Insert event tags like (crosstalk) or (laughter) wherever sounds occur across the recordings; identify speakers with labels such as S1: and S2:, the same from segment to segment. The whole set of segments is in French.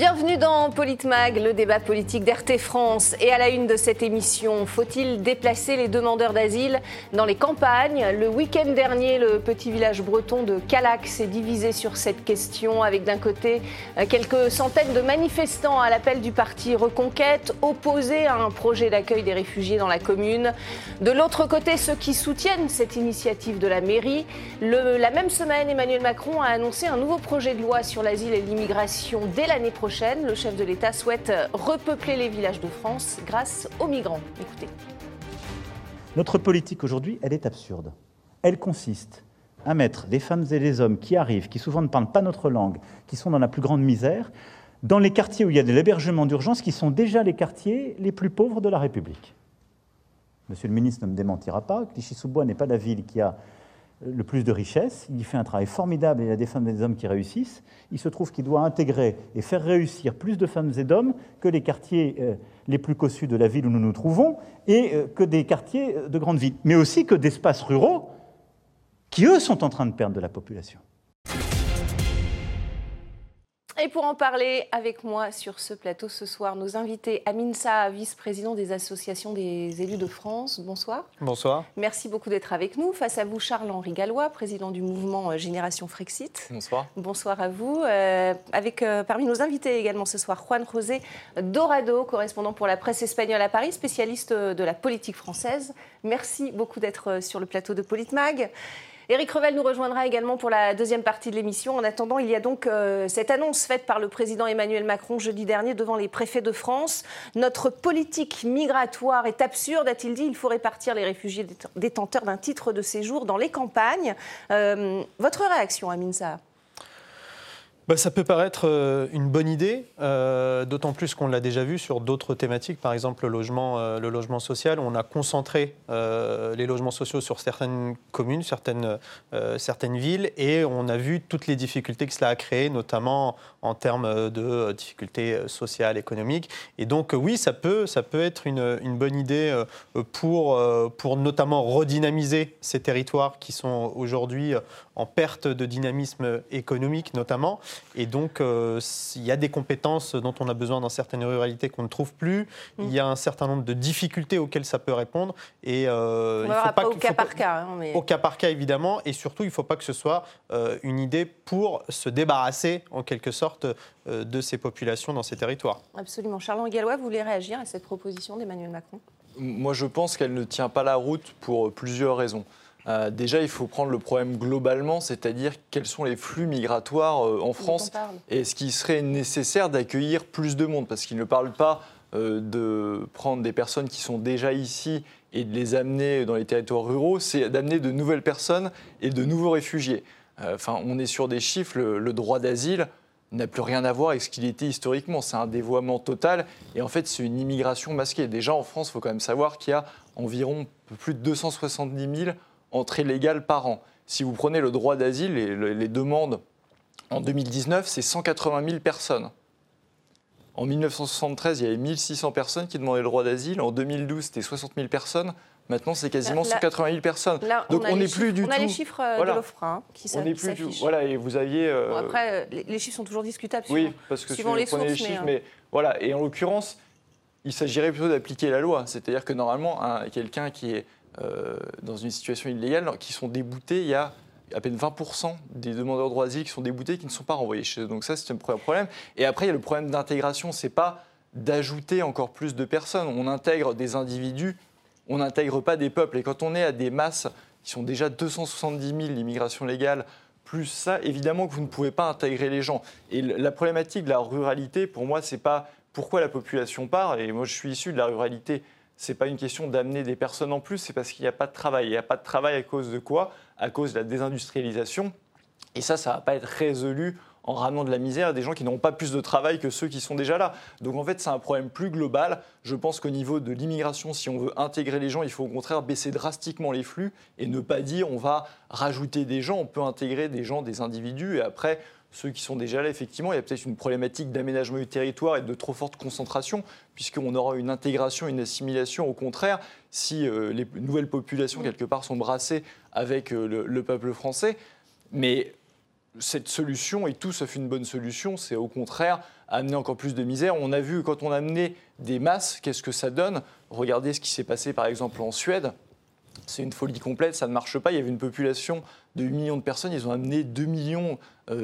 S1: Bienvenue dans Politmag, le débat politique d'RT France. Et à la une de cette émission, faut-il déplacer les demandeurs d'asile dans les campagnes? Le week-end dernier, le petit village breton de Calac s'est divisé sur cette question, avec d'un côté euh, quelques centaines de manifestants à l'appel du parti Reconquête, opposés à un projet d'accueil des réfugiés dans la commune. De l'autre côté, ceux qui soutiennent cette initiative de la mairie. la même semaine, Emmanuel Macron a annoncé un nouveau projet de loi sur l'asile et l'immigration dès l'année prochaine Le chef de l'État souhaite repeupler les villages de France grâce aux migrants. Écoutez.
S2: Notre politique aujourd'hui, elle est absurde. Elle consiste à mettre des femmes et des hommes qui arrivent, qui souvent ne parlent pas notre langue, qui sont dans la plus grande misère, dans les quartiers où il y a de l'hébergement d'urgence, qui sont déjà les quartiers les plus pauvres de la République. Monsieur le ministre ne me démentira pas, Clichy-sous-Bois n'est pas la ville qui a le plus de richesses. Il fait un travail formidable et il y a des femmes et des hommes qui réussissent. Il se trouve qu'il doit intégrer et faire réussir plus de femmes et d'hommes que les quartiers euh, les plus cossus de la ville où nous nous trouvons et euh, que des quartiers de grandes villes, mais aussi que d'espaces ruraux qui, eux, sont en train de perdre de la population.
S1: Et pour en parler avec moi sur ce plateau ce soir, nos invités, Amin Sa, vice-président des associations des élus de France. Bonsoir.
S3: Bonsoir.
S1: Merci beaucoup d'être avec nous. Face à vous, Charles-Henri Gallois, président du mouvement euh, Génération Frexit.
S3: Bonsoir.
S1: Bonsoir à vous. Euh, avec euh, parmi nos invités également ce soir, Juan José Dorado, correspondant pour la presse espagnole à Paris, spécialiste de la politique française. Merci beaucoup d'être sur le plateau de Politmag. Éric Revel nous rejoindra également pour la deuxième partie de l'émission. En attendant, il y a donc euh, cette annonce faite par le président Emmanuel Macron jeudi dernier devant les préfets de France. Notre politique migratoire est absurde, a-t-il dit. Il faut répartir les réfugiés détenteurs d'un titre de séjour dans les campagnes. Euh, votre réaction, Amin Saha
S3: bah, ça peut paraître euh, une bonne idée, euh, d'autant plus qu'on l'a déjà vu sur d'autres thématiques, par exemple le logement, euh, social. On a concentré les logements sociaux sur certaines communes, certaines, certaines villes, et on a vu toutes les difficultés que cela a créées, notamment en termes de difficultés sociales, économiques. Et donc oui, ça peut, ça peut être une, une bonne idée pour, pour notamment redynamiser ces territoires qui sont aujourd'hui en perte de dynamisme économique notamment. Et donc, euh, il y a des compétences dont on a besoin dans certaines ruralités qu'on ne trouve plus. Mm. Il y a un certain nombre de difficultés auxquelles ça peut répondre.
S1: Et euh, il faut pas, au cas par cas.
S3: Hein, au cas par cas, évidemment. Et surtout, il ne faut pas que ce soit euh, une idée pour se débarrasser, en quelque sorte, de ces populations dans ces territoires.
S1: Absolument. Charles Gallois, vous voulez réagir à cette proposition d'Emmanuel Macron?
S4: Moi, je pense qu'elle ne tient pas la route pour plusieurs raisons. Euh, déjà, il faut prendre le problème globalement, c'est-à-dire quels sont les flux migratoires euh, en France et est-ce qu'il serait nécessaire d'accueillir plus de monde Parce qu'il ne parle pas euh, de prendre des personnes qui sont déjà ici et de les amener dans les territoires ruraux, c'est d'amener de nouvelles personnes et de nouveaux réfugiés. Enfin, on est sur des chiffres, le, droit d'asile n'a plus rien à voir avec ce qu'il était historiquement. C'est un dévoiement total et en fait, c'est une immigration masquée. Déjà, en France, il faut quand même savoir qu'il y a environ plus de 270 000 entrées légales par an. Si vous prenez le droit d'asile, et les demandes en 2019, c'est 180 000 personnes. En 1973, il y avait 1600 personnes qui demandaient le droit d'asile. En 2012, c'était 60 000 personnes. Maintenant, c'est quasiment 180 000 personnes.
S1: Donc, on n'est plus du tout. On a les chiffres euh, de l'OFRA hein, qui s'affichent.
S4: Voilà, et vous aviez.
S1: Euh, après, les chiffres sont toujours discutables.
S4: Oui, parce que suivant les, sources, les chiffres, mais, voilà. Et en l'occurrence, il s'agirait plutôt d'appliquer la loi. C'est-à-dire que normalement, quelqu'un qui est euh, dans une situation illégale qui sont déboutés. Il y a à peine 20% des demandeurs de d'asile qui sont déboutés qui ne sont pas renvoyés chez eux. Donc ça, c'est un premier problème. Et après, il y a le problème d'intégration. C'est pas d'ajouter encore plus de personnes. On intègre des individus, on n'intègre pas des peuples. Et quand on est à des masses qui sont déjà 270 000 l'immigration légale, plus ça, évidemment que vous ne pouvez pas intégrer les gens. Et la problématique de la ruralité, pour moi, c'est pas pourquoi la population part. Et moi, je suis issu de la ruralité n'est pas une question d'amener des personnes en plus, c'est parce qu'il n'y a pas de travail. Il n'y a pas de travail à cause de quoi? À cause de la désindustrialisation. Et ça, ça ne va pas être résolu en ramenant de la misère à des gens qui n'ont pas plus de travail que ceux qui sont déjà là. Donc en fait, c'est un problème plus global. Je pense qu'au niveau de l'immigration, si on veut intégrer les gens, il faut au contraire baisser drastiquement les flux et ne pas dire on va rajouter des gens, on peut intégrer des gens, des individus, et après, ceux qui sont déjà là, effectivement, il y a peut-être une problématique d'aménagement du territoire et de trop forte concentration, puisqu'on aura une intégration, une assimilation. Au contraire, si euh, les nouvelles populations, quelque part, sont brassées avec euh, le, peuple français. Mais cette solution est tout sauf une bonne solution, c'est au contraire amener encore plus de misère. On a vu quand on a amené des masses, qu'est-ce que ça donne? Regardez ce qui s'est passé par exemple en Suède. C'est une folie complète, ça ne marche pas. Il y avait une population de 8 millions de personnes, ils ont amené 2 millions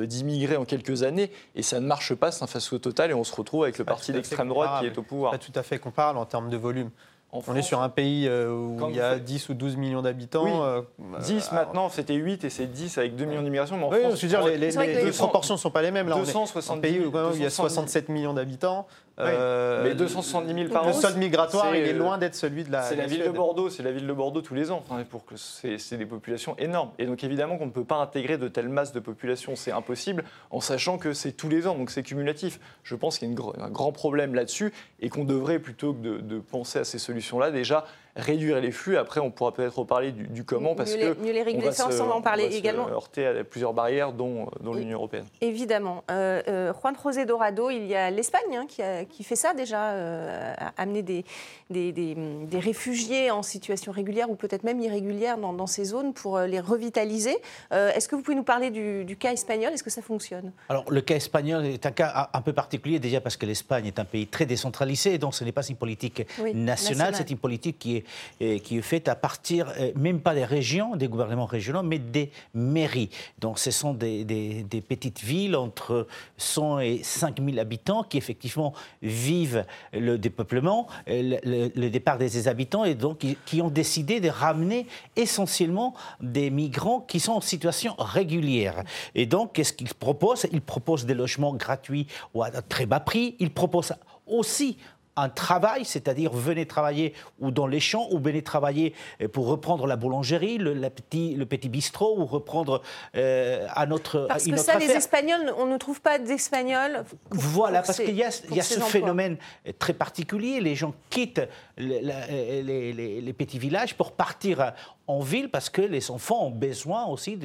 S4: d'immigrés en quelques années, et ça ne marche pas, c'est un fiasco total, et on se retrouve avec le parti d'extrême droite qui est au pouvoir.
S3: Pas tout à fait comparable en termes de volume on est sur un pays euh, où il y a 10 ou 12 millions d'habitants.
S4: Oui. 10 euh, maintenant, c'était 8 et c'est 10 avec 2 millions d'immigration.
S3: Mais en France, je veux dire, les, proportions ne sont pas les mêmes. Là, on est un pays où, il y a 67 millions d'habitants.
S4: Euh, mais 270 000 par an.
S3: Le solde migratoire, il est loin d'être celui de la.
S4: C'est
S3: la,
S4: ville de Bordeaux, c'est la ville de Bordeaux tous les ans. pour que c'est des populations énormes. Et donc évidemment qu'on ne peut pas intégrer de telles masses de population, c'est impossible, en sachant que c'est tous les ans, donc c'est cumulatif. Je pense qu'il y a un grand problème là-dessus et qu'on devrait plutôt que de penser à ces solutions-là déjà réduire les flux. Après, on pourra peut-être reparler du, comment, parce
S1: mieux que
S4: mieux
S1: les réguler, ça, on va en parler également. Se
S4: heurter à plusieurs barrières, dont, l'Union européenne.
S1: Évidemment. Euh, euh, Juan José Dorado, il y a l'Espagne hein, qui, qui, fait ça déjà, euh, amener des, des, des, réfugiés en situation régulière ou peut-être même irrégulière dans, dans, ces zones pour euh, les revitaliser. Est-ce que vous pouvez nous parler du, cas espagnol? Est-ce que ça fonctionne?
S5: Alors, le cas espagnol est un cas un peu particulier déjà parce que l'Espagne est un pays très décentralisé et donc ce n'est pas une politique nationale, c'est une politique qui est qui est faite à partir, euh, même pas des régions, des gouvernements régionaux, mais des mairies. Donc ce sont des, petites villes entre 100 et 5000 habitants qui effectivement vivent le dépeuplement, euh, le, départ des habitants, et donc qui, ont décidé de ramener essentiellement des migrants qui sont en situation régulière. Et donc, qu'est-ce qu'ils proposent? Ils proposent des logements gratuits ou à très bas prix. Ils proposent aussi un travail, c'est-à-dire venez travailler ou dans les champs, ou venez travailler euh, pour reprendre la boulangerie, le, petit, le petit bistrot, ou reprendre euh, à notre
S1: Parce que ça, les Espagnols, on ne trouve pas d'Espagnols.
S5: Voilà, parce qu'il y a, y a ce phénomène très particulier. Les gens quittent les, les, petits villages pour partir en ville parce que les enfants ont besoin aussi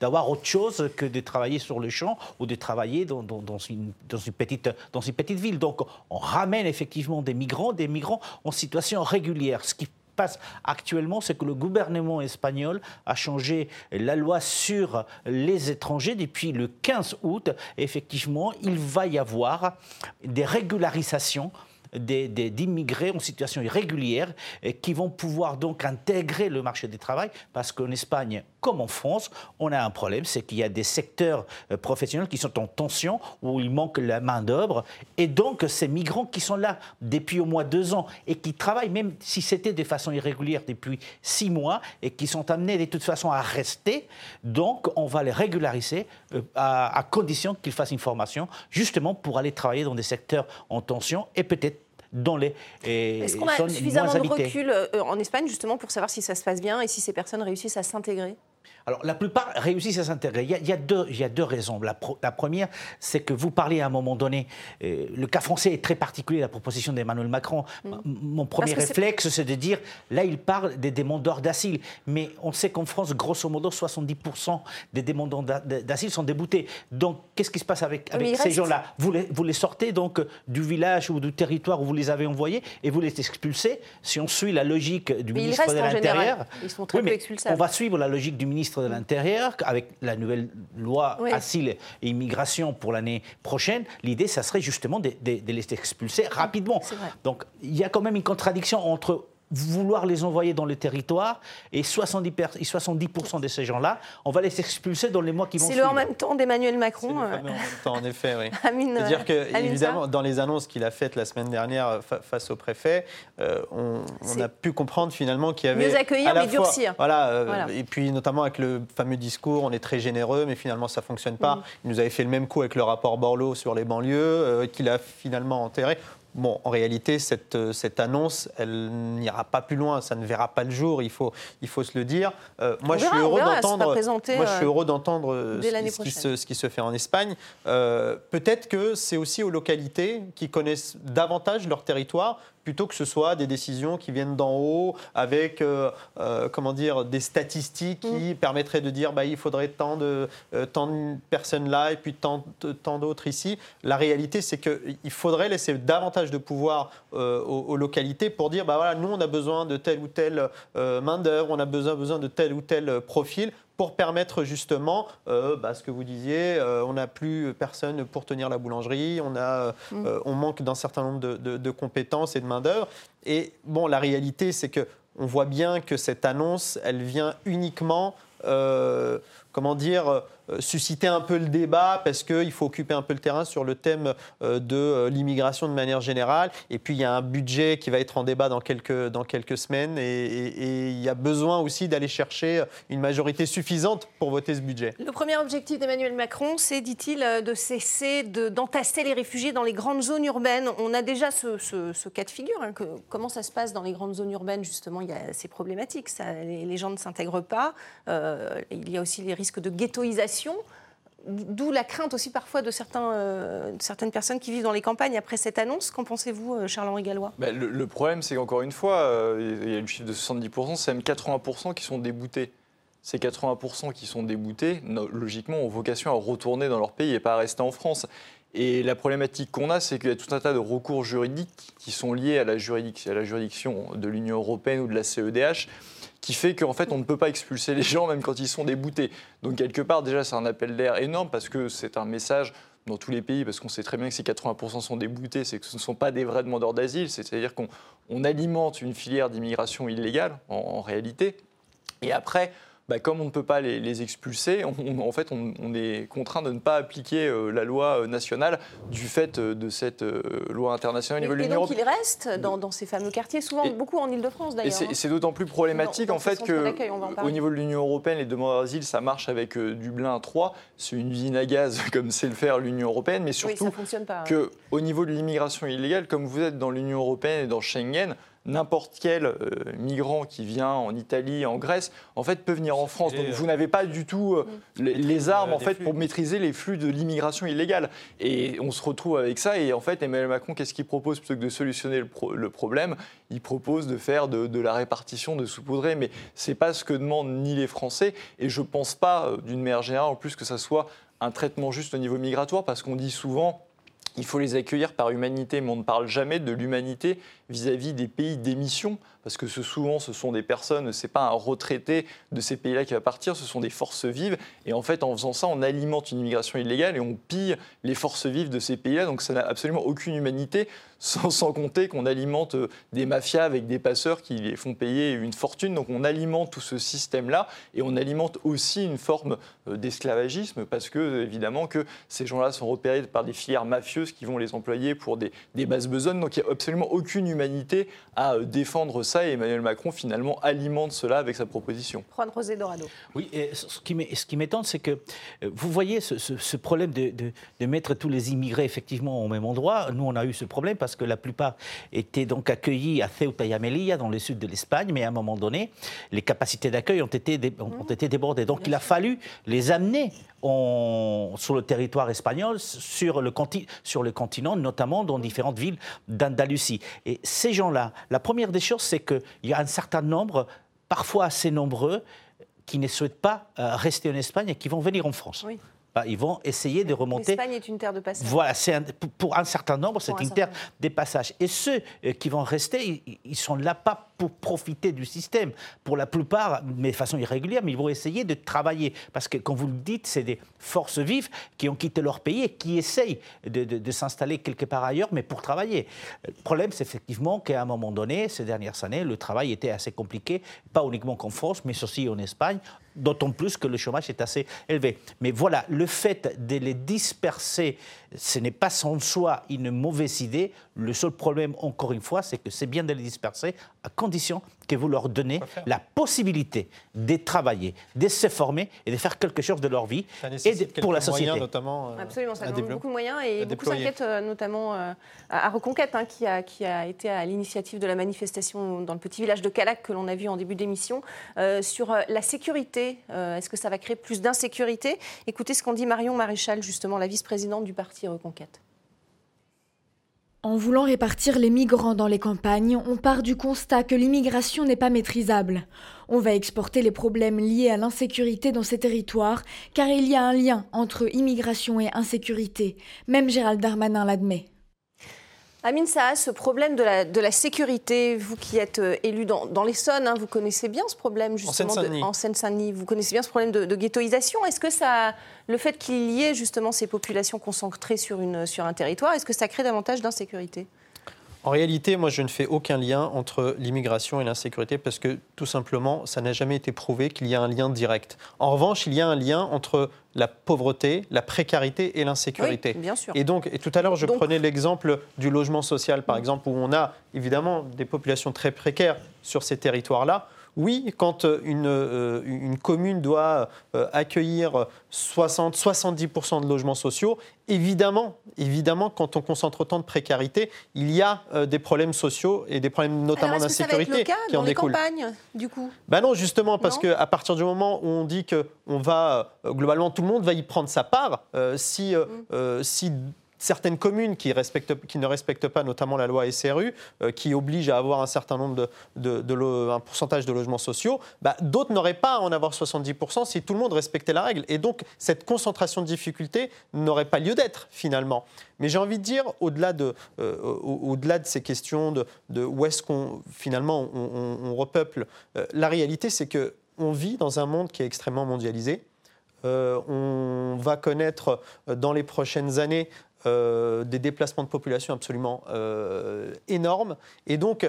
S5: d'avoir autre chose que de travailler sur le champ ou de travailler dans, dans, une, dans, une, petite, dans une petite ville. Donc on ramène effectivement des migrants, des migrants en situation régulière. Ce qui passe actuellement, c'est que le gouvernement espagnol a changé la loi sur les étrangers depuis le 15 août. Effectivement, il va y avoir des régularisations d'immigrés en situation irrégulière et qui vont pouvoir donc intégrer le marché du travail parce qu'en Espagne, comme en France, on a un problème, c'est qu'il y a des secteurs euh, professionnels qui sont en tension, où il manque la main-d'œuvre. Et donc, ces migrants qui sont là depuis au moins deux ans et qui travaillent, même si c'était de façon irrégulière depuis six mois, et qui sont amenés de toute façon à rester, donc on va les régulariser euh, à, à condition qu'ils fassent une formation, justement pour aller travailler dans des secteurs en tension et peut-être dans les
S1: Est-ce qu'on a suffisamment de recul euh, en Espagne justement pour savoir si ça se passe bien et si ces personnes réussissent à s'intégrer?
S5: Alors, la plupart réussissent à s'intégrer. Il, y a, deux, il y a deux raisons. La, la première, c'est que vous parlez à un moment donné, euh, le cas français est très particulier, la proposition d'Emmanuel Macron. Mm. Mon premier réflexe, c'est de dire, là, il parle des demandeurs d'asile. Mais on sait qu'en France, grosso modo, 70% des demandeurs d'asile sont déboutés. Donc, qu'est-ce qui se passe avec, avec ces gens-là? Vous les, vous les sortez donc du village ou du territoire où vous les avez envoyés et vous les expulsez. Si on suit la logique du ministre de l'Intérieur,
S1: ils sont très peu expulsables.
S5: On va suivre la logique du ministre de l'Intérieur, avec la nouvelle loi asile et immigration pour l'année prochaine, l'idée, ça serait justement de, de les expulser rapidement. Donc il y a quand même une contradiction entre vouloir les envoyer dans le territoire et 70%, 70 de ces gens-là, on va les expulser dans les mois qui vont
S1: suivre. C'est le en même temps d'Emmanuel Macron.
S3: C'est le en même temps, en effet, oui. (laughs) C'est-à-dire que, évidemment, dans les annonces qu'il a faites la semaine dernière face au préfet, euh, on, a pu comprendre finalement qu'il y avait.
S1: Mieux accueillir, mais durcir.
S3: Voilà, euh, voilà, Et puis, notamment avec le fameux discours, on est très généreux, mais finalement, ça ne fonctionne pas. Mm. Il nous avait fait le même coup avec le rapport Borloo sur les banlieues, euh, qu'il a finalement enterré. Bon, en réalité, cette, euh, cette annonce, elle n'ira pas plus loin, ça ne verra pas le jour, il faut, il faut se le dire.
S1: Euh, moi, je suis heureux d'entendre, moi,
S3: je suis heureux d'entendre ce, qui se, ce qui se fait en Espagne. Euh, peut-être que c'est aussi aux localités qui connaissent davantage leur territoire plutôt que ce soit des décisions qui viennent d'en haut avec euh, euh, comment dire, des statistiques qui mm. permettraient de dire bah, il faudrait tant de, euh, tant de personnes là et puis tant, tant d'autres ici. La réalité, c'est qu'il faudrait laisser davantage de pouvoir aux, localités pour dire bah, voilà, nous, on a besoin de telle ou telle main-d'œuvre, on a besoin, besoin de tel ou tel profil pour permettre justement, bah, ce que vous disiez, on n'a plus personne pour tenir la boulangerie, on, a, mm. on manque d'un certain nombre de, de compétences et de main-d'œuvre. Et bon, la réalité, c'est que on voit bien que cette annonce, elle vient uniquement, euh, comment dire, euh, susciter un peu le débat parce qu'il faut occuper un peu le terrain sur le thème euh, de euh, l'immigration de manière générale. Et puis il y a un budget qui va être en débat dans quelques, dans quelques semaines et, il y a besoin aussi d'aller chercher une majorité suffisante pour voter ce budget.
S1: Le premier objectif d'Emmanuel Macron, c'est, dit-il, de cesser d'entasser les réfugiés dans les grandes zones urbaines. On a déjà ce, cas de figure. Hein, comment ça se passe dans les grandes zones urbaines Justement, il y a ces problématiques. Les, gens ne s'intègrent pas. il y a aussi les risques de ghettoisation D'où la crainte aussi parfois de, certains, euh, certaines personnes qui vivent dans les campagnes après cette annonce. Qu'en pensez-vous, euh, Charles-Henri Gallois?
S4: Bah, le, problème, c'est qu'encore une fois, euh, il y a une chiffre de 70%, c'est même 80% qui sont déboutés. Ces 80% qui sont déboutés, logiquement, ont vocation à retourner dans leur pays et pas à rester en France. Et la problématique qu'on a, c'est qu'il y a tout un tas de recours juridiques qui sont liés à la, juridiction, à la juridiction de l'Union européenne ou de la CEDH qui fait qu'en fait, on ne peut pas expulser les gens même quand ils sont déboutés. Donc, quelque part, déjà, c'est un appel d'air énorme parce que c'est un message dans tous les pays, parce qu'on sait très bien que si 80% sont déboutés, c'est que ce ne sont pas des vrais demandeurs d'asile, c'est-à-dire qu'on alimente une filière d'immigration illégale en réalité. Et après, bah, comme on ne peut pas les, expulser, on, en fait, on, est contraint de ne pas appliquer euh, la loi euh, nationale du fait euh, de cette loi internationale au niveau de l'Union
S1: européenne. Et donc, il reste dans, ces fameux quartiers, souvent beaucoup en Ile-de-France d'ailleurs.
S4: Et c'est d'autant plus problématique en fait que, au niveau de l'Union européenne, les demandeurs d'asile, ça marche avec Dublin 3. C'est une usine à gaz (laughs) comme sait le faire l'Union européenne, mais surtout que au niveau de l'immigration illégale, comme vous êtes dans l'Union européenne et dans Schengen, n'importe quel euh, migrant qui vient en Italie, en Grèce, en fait, peut venir en France. Donc vous n'avez pas du tout euh, les, armes en fait pour maîtriser les flux de l'immigration illégale. Et on se retrouve avec ça. Et en fait, Emmanuel Macron, qu'est-ce qu'il propose plutôt que de solutionner le, problème? Il propose de faire de, la répartition, de saupoudrer. Mais c'est pas ce que demandent ni les Français. Et je pense pas, euh, d'une manière générale, en plus que ça soit un traitement juste au niveau migratoire, parce qu'on dit souvent il faut les accueillir par humanité, mais on ne parle jamais de l'humanité vis-à-vis des pays d'émission, parce que souvent ce sont des personnes, ce n'est pas un retraité de ces pays-là qui va partir, ce sont des forces vives, et en fait en faisant ça, on alimente une immigration illégale et on pille les forces vives de ces pays-là, donc ça n'a absolument aucune humanité, (laughs) sans, compter qu'on alimente euh, des mafias avec des passeurs qui les font payer une fortune, donc on alimente tout ce système-là, et on alimente aussi une forme euh, d'esclavagisme, parce que évidemment que ces gens-là sont repérés par des filières mafieuses qui vont les employer pour des, des bases besognes, donc il n'y a absolument aucune humanité humanité à euh, défendre ça et Emmanuel Macron finalement alimente cela avec sa proposition.
S1: Juan José Dorado.
S5: Oui, et ce qui m'étonne, c'est que euh, vous voyez ce, problème de, de, mettre tous les immigrés effectivement au même endroit. Nous, on a eu ce problème parce que la plupart étaient donc accueillis à Ceuta y Melilla, dans le sud de l'Espagne, mais à un moment donné, les capacités d'accueil ont été, ont été débordées. Donc il a fallu les amener sur le territoire espagnol, sur le, sur le continent, notamment dans différentes villes d'Andalusie. Et ces gens-là, la première des choses, c'est qu'il y a un certain nombre, parfois assez nombreux, qui ne souhaitent pas euh, rester en Espagne et qui vont venir en France. Oui. Bah, ils vont essayer de remonter.
S1: L'Espagne est une terre de passage.
S5: Voilà, pour un certain nombre, c'est une terre de passage. Et ceux euh, qui vont rester, ils, sont là pas pour profiter du système, pour la plupart, mais de façon irrégulière, mais ils vont essayer de travailler. Parce que, comme vous le dites, c'est des forces vives qui ont quitté leur pays et qui essayent de, s'installer quelque part ailleurs, mais pour travailler. Le problème, c'est effectivement qu'à un moment donné, ces dernières années, le travail était assez compliqué, pas uniquement qu'en France, mais aussi en Espagne, d'autant plus que le chômage est assez élevé. Mais voilà, le fait de les disperser, ce n'est pas sans soi une mauvaise idée. Le seul problème, encore une fois, c'est que c'est bien de les disperser à condition que vous leur donnez la possibilité de travailler, de se former et de faire quelque chose de leur vie et pour la société.
S3: notamment,
S1: euh, Absolument, ça demande beaucoup de moyens et beaucoup s'inquiètent euh, notamment euh, à Reconquête, hein, qui, a, qui a été à l'initiative de la manifestation dans le petit village de Calac que l'on a vu en début d'émission, sur la sécurité. Est-ce que ça va créer plus d'insécurité? Écoutez ce qu'en dit Marion Maréchal, justement, la vice-présidente du parti
S6: En voulant répartir les migrants dans les campagnes, on part du constat que l'immigration n'est pas maîtrisable. On va exporter les problèmes liés à l'insécurité dans ces territoires, car il y a un lien entre immigration et insécurité. Même Gérald Darmanin l'admet.
S1: Amine Saas, ce problème de la, de la, sécurité, vous qui êtes euh, élu dans, dans l'Essonne, hein, vous connaissez bien ce problème justement
S3: en
S1: Seine-Saint-Denis. vous connaissez bien ce problème de, ghettoisation. Est-ce que ça, le fait qu'il y ait justement ces populations concentrées sur, une, sur un territoire, est-ce que ça crée davantage d'insécurité?
S3: En réalité, moi, je ne fais aucun lien entre l'immigration et l'insécurité parce que, tout simplement, ça n'a jamais été prouvé qu'il y a un lien direct. En revanche, il y a un lien entre la pauvreté, la précarité et l'insécurité.
S1: bien sûr.
S3: Et donc, et tout à l'heure, je prenais l'exemple du logement social, par mm. exemple, où on a évidemment des populations très précaires sur ces territoires-là. Oui, quand euh, euh, une, commune doit euh, accueillir 60-70% de logements sociaux, évidemment, évidemment, quand on concentre autant de précarité, il y a des problèmes sociaux et des problèmes notamment d'insécurité
S1: qui en découlent. campagnes, du coup?
S3: Ben Non, justement, parce qu'à partir du moment où on dit que on va, globalement, tout le monde va y prendre sa part, si, mm. si certaines communes qui, ne respectent pas notamment la loi SRU, euh, qui oblige à avoir un certain nombre de, un pourcentage de logements sociaux, bah, d'autres n'auraient pas à en avoir 70% si tout le monde respectait la règle. Et donc cette concentration de difficultés n'aurait pas lieu d'être finalement. Mais j'ai envie de dire, au-delà de, euh, ces questions de, où est-ce qu'on finalement on, repeuple, euh, la réalité c'est que on vit dans un monde qui est extrêmement mondialisé. on va connaître dans les prochaines années euh, des déplacements de population absolument euh, énormes. Et donc,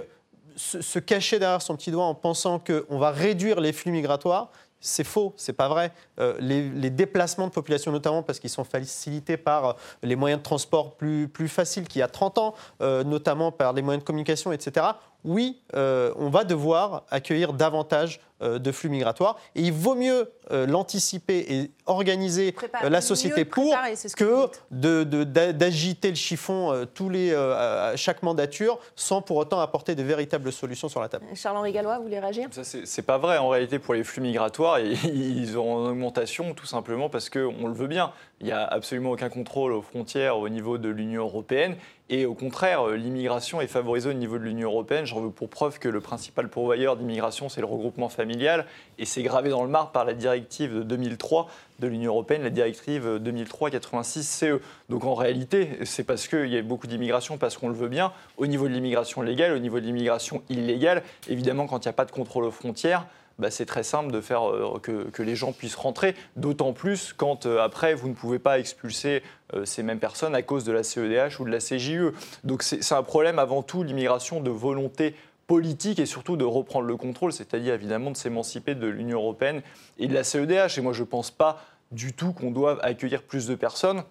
S3: se, cacher derrière son petit doigt en pensant qu'on va réduire les flux migratoires, c'est faux, c'est pas vrai. Euh, les, déplacements de population, notamment parce qu'ils sont facilités par les moyens de transport plus, plus faciles qu'il y a 30 ans, notamment par les moyens de communication, etc. Oui, on va devoir accueillir davantage euh, de flux migratoires. Et il vaut mieux euh, l'anticiper et organiser euh, la société pour que, d'agiter le chiffon tous les, à chaque mandature sans pour autant apporter de véritables solutions sur la table.
S1: Charles-Henri Gallois, vous voulez réagir?
S4: Ça, c'est pas vrai en réalité pour les flux migratoires. (laughs) Ils ont en augmentation tout simplement parce qu'on le veut bien. Il n'y a absolument aucun contrôle aux frontières au niveau de l'Union européenne. Et au contraire, l'immigration est favorisée au niveau de l'Union européenne. J'en veux pour preuve que le principal pourvoyeur d'immigration, c'est le regroupement familial et c'est gravé dans le marbre par la directive de 2003 de l'Union européenne, la directive 2003-86 CE. Donc en réalité, c'est parce qu'il y a beaucoup d'immigration, parce qu'on le veut bien, au niveau de l'immigration légale, au niveau de l'immigration illégale. Évidemment, quand il n'y a pas de contrôle aux frontières, bah, c'est très simple de faire euh, que, les gens puissent rentrer, d'autant plus quand euh, après vous ne pouvez pas expulser euh, ces mêmes personnes à cause de la CEDH ou de la CJE. Donc c'est un problème avant tout, l'immigration de volonté politique et surtout de reprendre le contrôle, c'est-à-dire évidemment de s'émanciper de l'Union européenne et de la CEDH. Et moi, je ne pense pas du tout qu'on doive accueillir plus de personnes.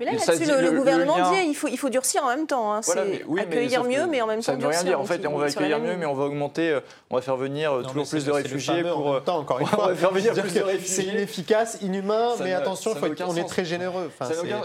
S1: Mais là, là-dessus, le, gouvernement dit il faut, il faut durcir en même temps. Hein. accueillir mieux, mais en même temps durcir.
S4: Ça ne veut rien dire. En fait, on va accueillir mieux, mais on va augmenter, euh, on va faire venir euh, toujours plus de réfugiés
S3: pour. En temps, encore (laughs) une fois. on va faire venir plus de réfugiés. C'est inefficace, inhumain, mais attention, on est très généreux.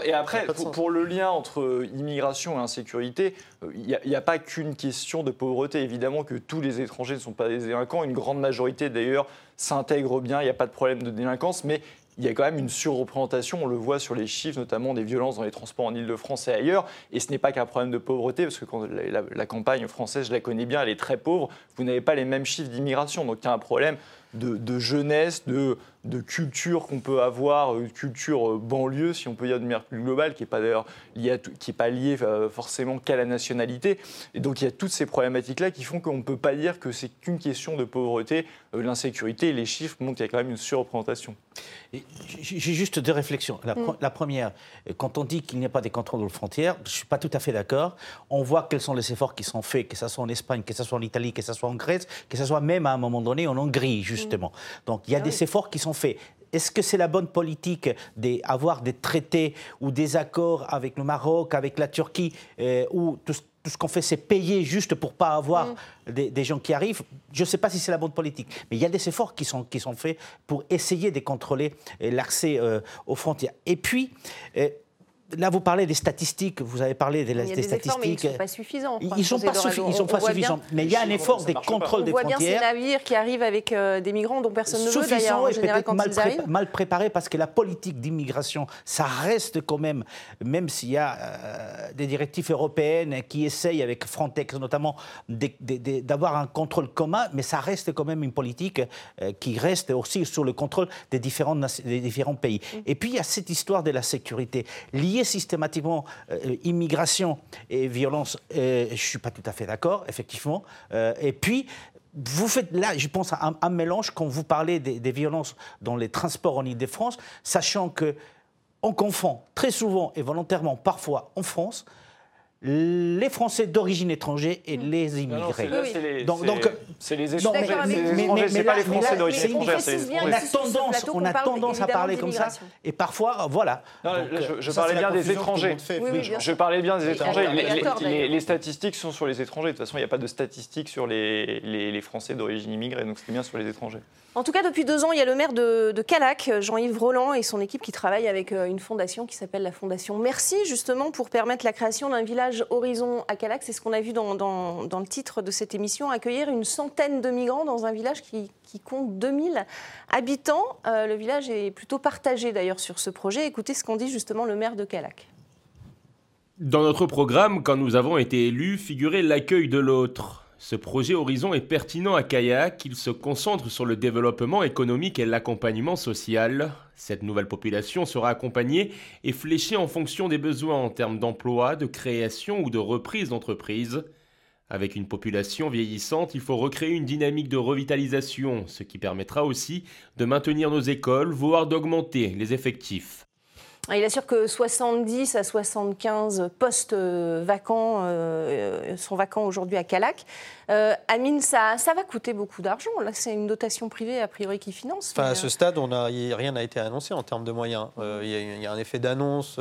S4: Et après, pour le lien entre immigration et insécurité, il n'y a, pas qu'une question de pauvreté. Évidemment que tous les étrangers ne sont pas des délinquants. Une grande majorité, d'ailleurs, s'intègre bien. Il n'y a pas de problème de délinquance. Mais il y a quand même une surreprésentation, on le voit sur les chiffres, notamment des violences dans les transports en Ile-de-France et ailleurs. Et ce n'est pas qu'un problème de pauvreté, parce que quand la, campagne française, je la connais bien, elle est très pauvre, vous n'avez pas les mêmes chiffres d'immigration. Donc il y a un problème de, jeunesse, de, culture qu'on peut avoir, une culture euh, banlieue, si on peut dire de manière plus globale, qui n'est pas d'ailleurs liée, pas liée euh, forcément qu'à la nationalité. Et donc il y a toutes ces problématiques-là qui font qu'on ne peut pas dire que c'est qu'une question de pauvreté, l'insécurité. Les chiffres montrent qu'il y a quand même une surreprésentation.
S5: J'ai juste deux réflexions. La, mm. la première, quand on dit qu'il n'y a pas des contrôles aux frontières, je ne suis pas tout à fait d'accord. On voit quels sont les efforts qui sont faits, que ce soit en Espagne, que ce soit en Italie, que ce soit en Grèce, que ce soit même à un moment donné en Hongrie, justement. Donc il y a ah des efforts qui sont faits. Est-ce que c'est la bonne politique d'avoir des traités ou des accords avec le Maroc, avec la Turquie, euh, où tout, ce qu'on fait, c'est payer juste pour pas avoir mm. des, gens qui arrivent Je ne sais pas si c'est la bonne politique, mais il y a des efforts qui sont, qui sont faits pour essayer de contrôler euh, l'accès euh, aux frontières. Et puis, Là, vous parlez des statistiques, vous avez parlé des,
S1: il
S5: des
S1: statistiques. mais ils ne sont pas suffisants.
S5: Ils ne sont pas, sont pas suffisants. Mais il y a un effort des contrôles des frontières.
S1: On voit bien ces navires qui arrivent avec euh, des migrants dont personne ne veut d'ailleurs en général quand
S5: mal
S1: ils arrivent.
S5: mal préparés parce que la politique d'immigration, ça reste quand même, même s'il y a euh, des directives européennes qui essayent avec Frontex notamment d'avoir un contrôle commun, mais ça reste quand même une politique euh, qui reste aussi sur le contrôle des différents, des différents pays. Mm. Et puis il y a cette histoire de la sécurité liée systématiquement immigration et violence, je ne suis pas tout à fait d'accord, effectivement. et puis, vous faites là, je pense, un, un mélange quand vous parlez des, des violences dans les transports en Ile-de-France, sachant que on confond très souvent et volontairement parfois en France les Français d'origine étrangère et les immigrés.
S4: Donc, c'est les étrangers. C'est pas les Français d'origine étrangère, c'est les
S5: On a tendance, on a tendance à parler comme ça. Et parfois, voilà.
S4: je, parlais bien des étrangers. je parlais bien des étrangers. Les, statistiques sont sur les étrangers. De toute façon, il n'y a pas de statistiques sur les, Français d'origine immigrée, donc c'est bien sur les étrangers.
S1: En tout cas, depuis deux ans, il y a le maire de, de Calac, Jean-Yves Roland, et son équipe qui travaille avec euh, une fondation qui s'appelle la Fondation Merci, justement, pour permettre la création d'un village Horizon à Calac. C'est ce qu'on a vu dans, le titre de cette émission, accueillir une centaine de migrants dans un village qui, compte 2000 habitants. Euh, le village est plutôt partagé d'ailleurs sur ce projet. Écoutez ce qu'en dit justement le maire de Calac.
S7: Dans notre programme, quand nous avons été élus, figurait l'accueil de l'autre. Ce projet Horizon est pertinent à Kayak, il se concentre sur le développement économique et l'accompagnement social. Cette nouvelle population sera accompagnée et fléchée en fonction des besoins en termes d'emploi, de création ou de reprise d'entreprise. Avec une population vieillissante, il faut recréer une dynamique de revitalisation, ce qui permettra aussi de maintenir nos écoles, voire d'augmenter les effectifs.
S1: Il assure que 70 à 75 postes euh, vacants euh, sont vacants aujourd'hui à Calac. Euh, Amine, ça, ça va coûter beaucoup d'argent. Là, c'est une dotation privée, a priori, qui finance.
S3: Enfin, à ce stade, on a, rien n'a été annoncé en termes de moyens. Il y, a un effet d'annonce.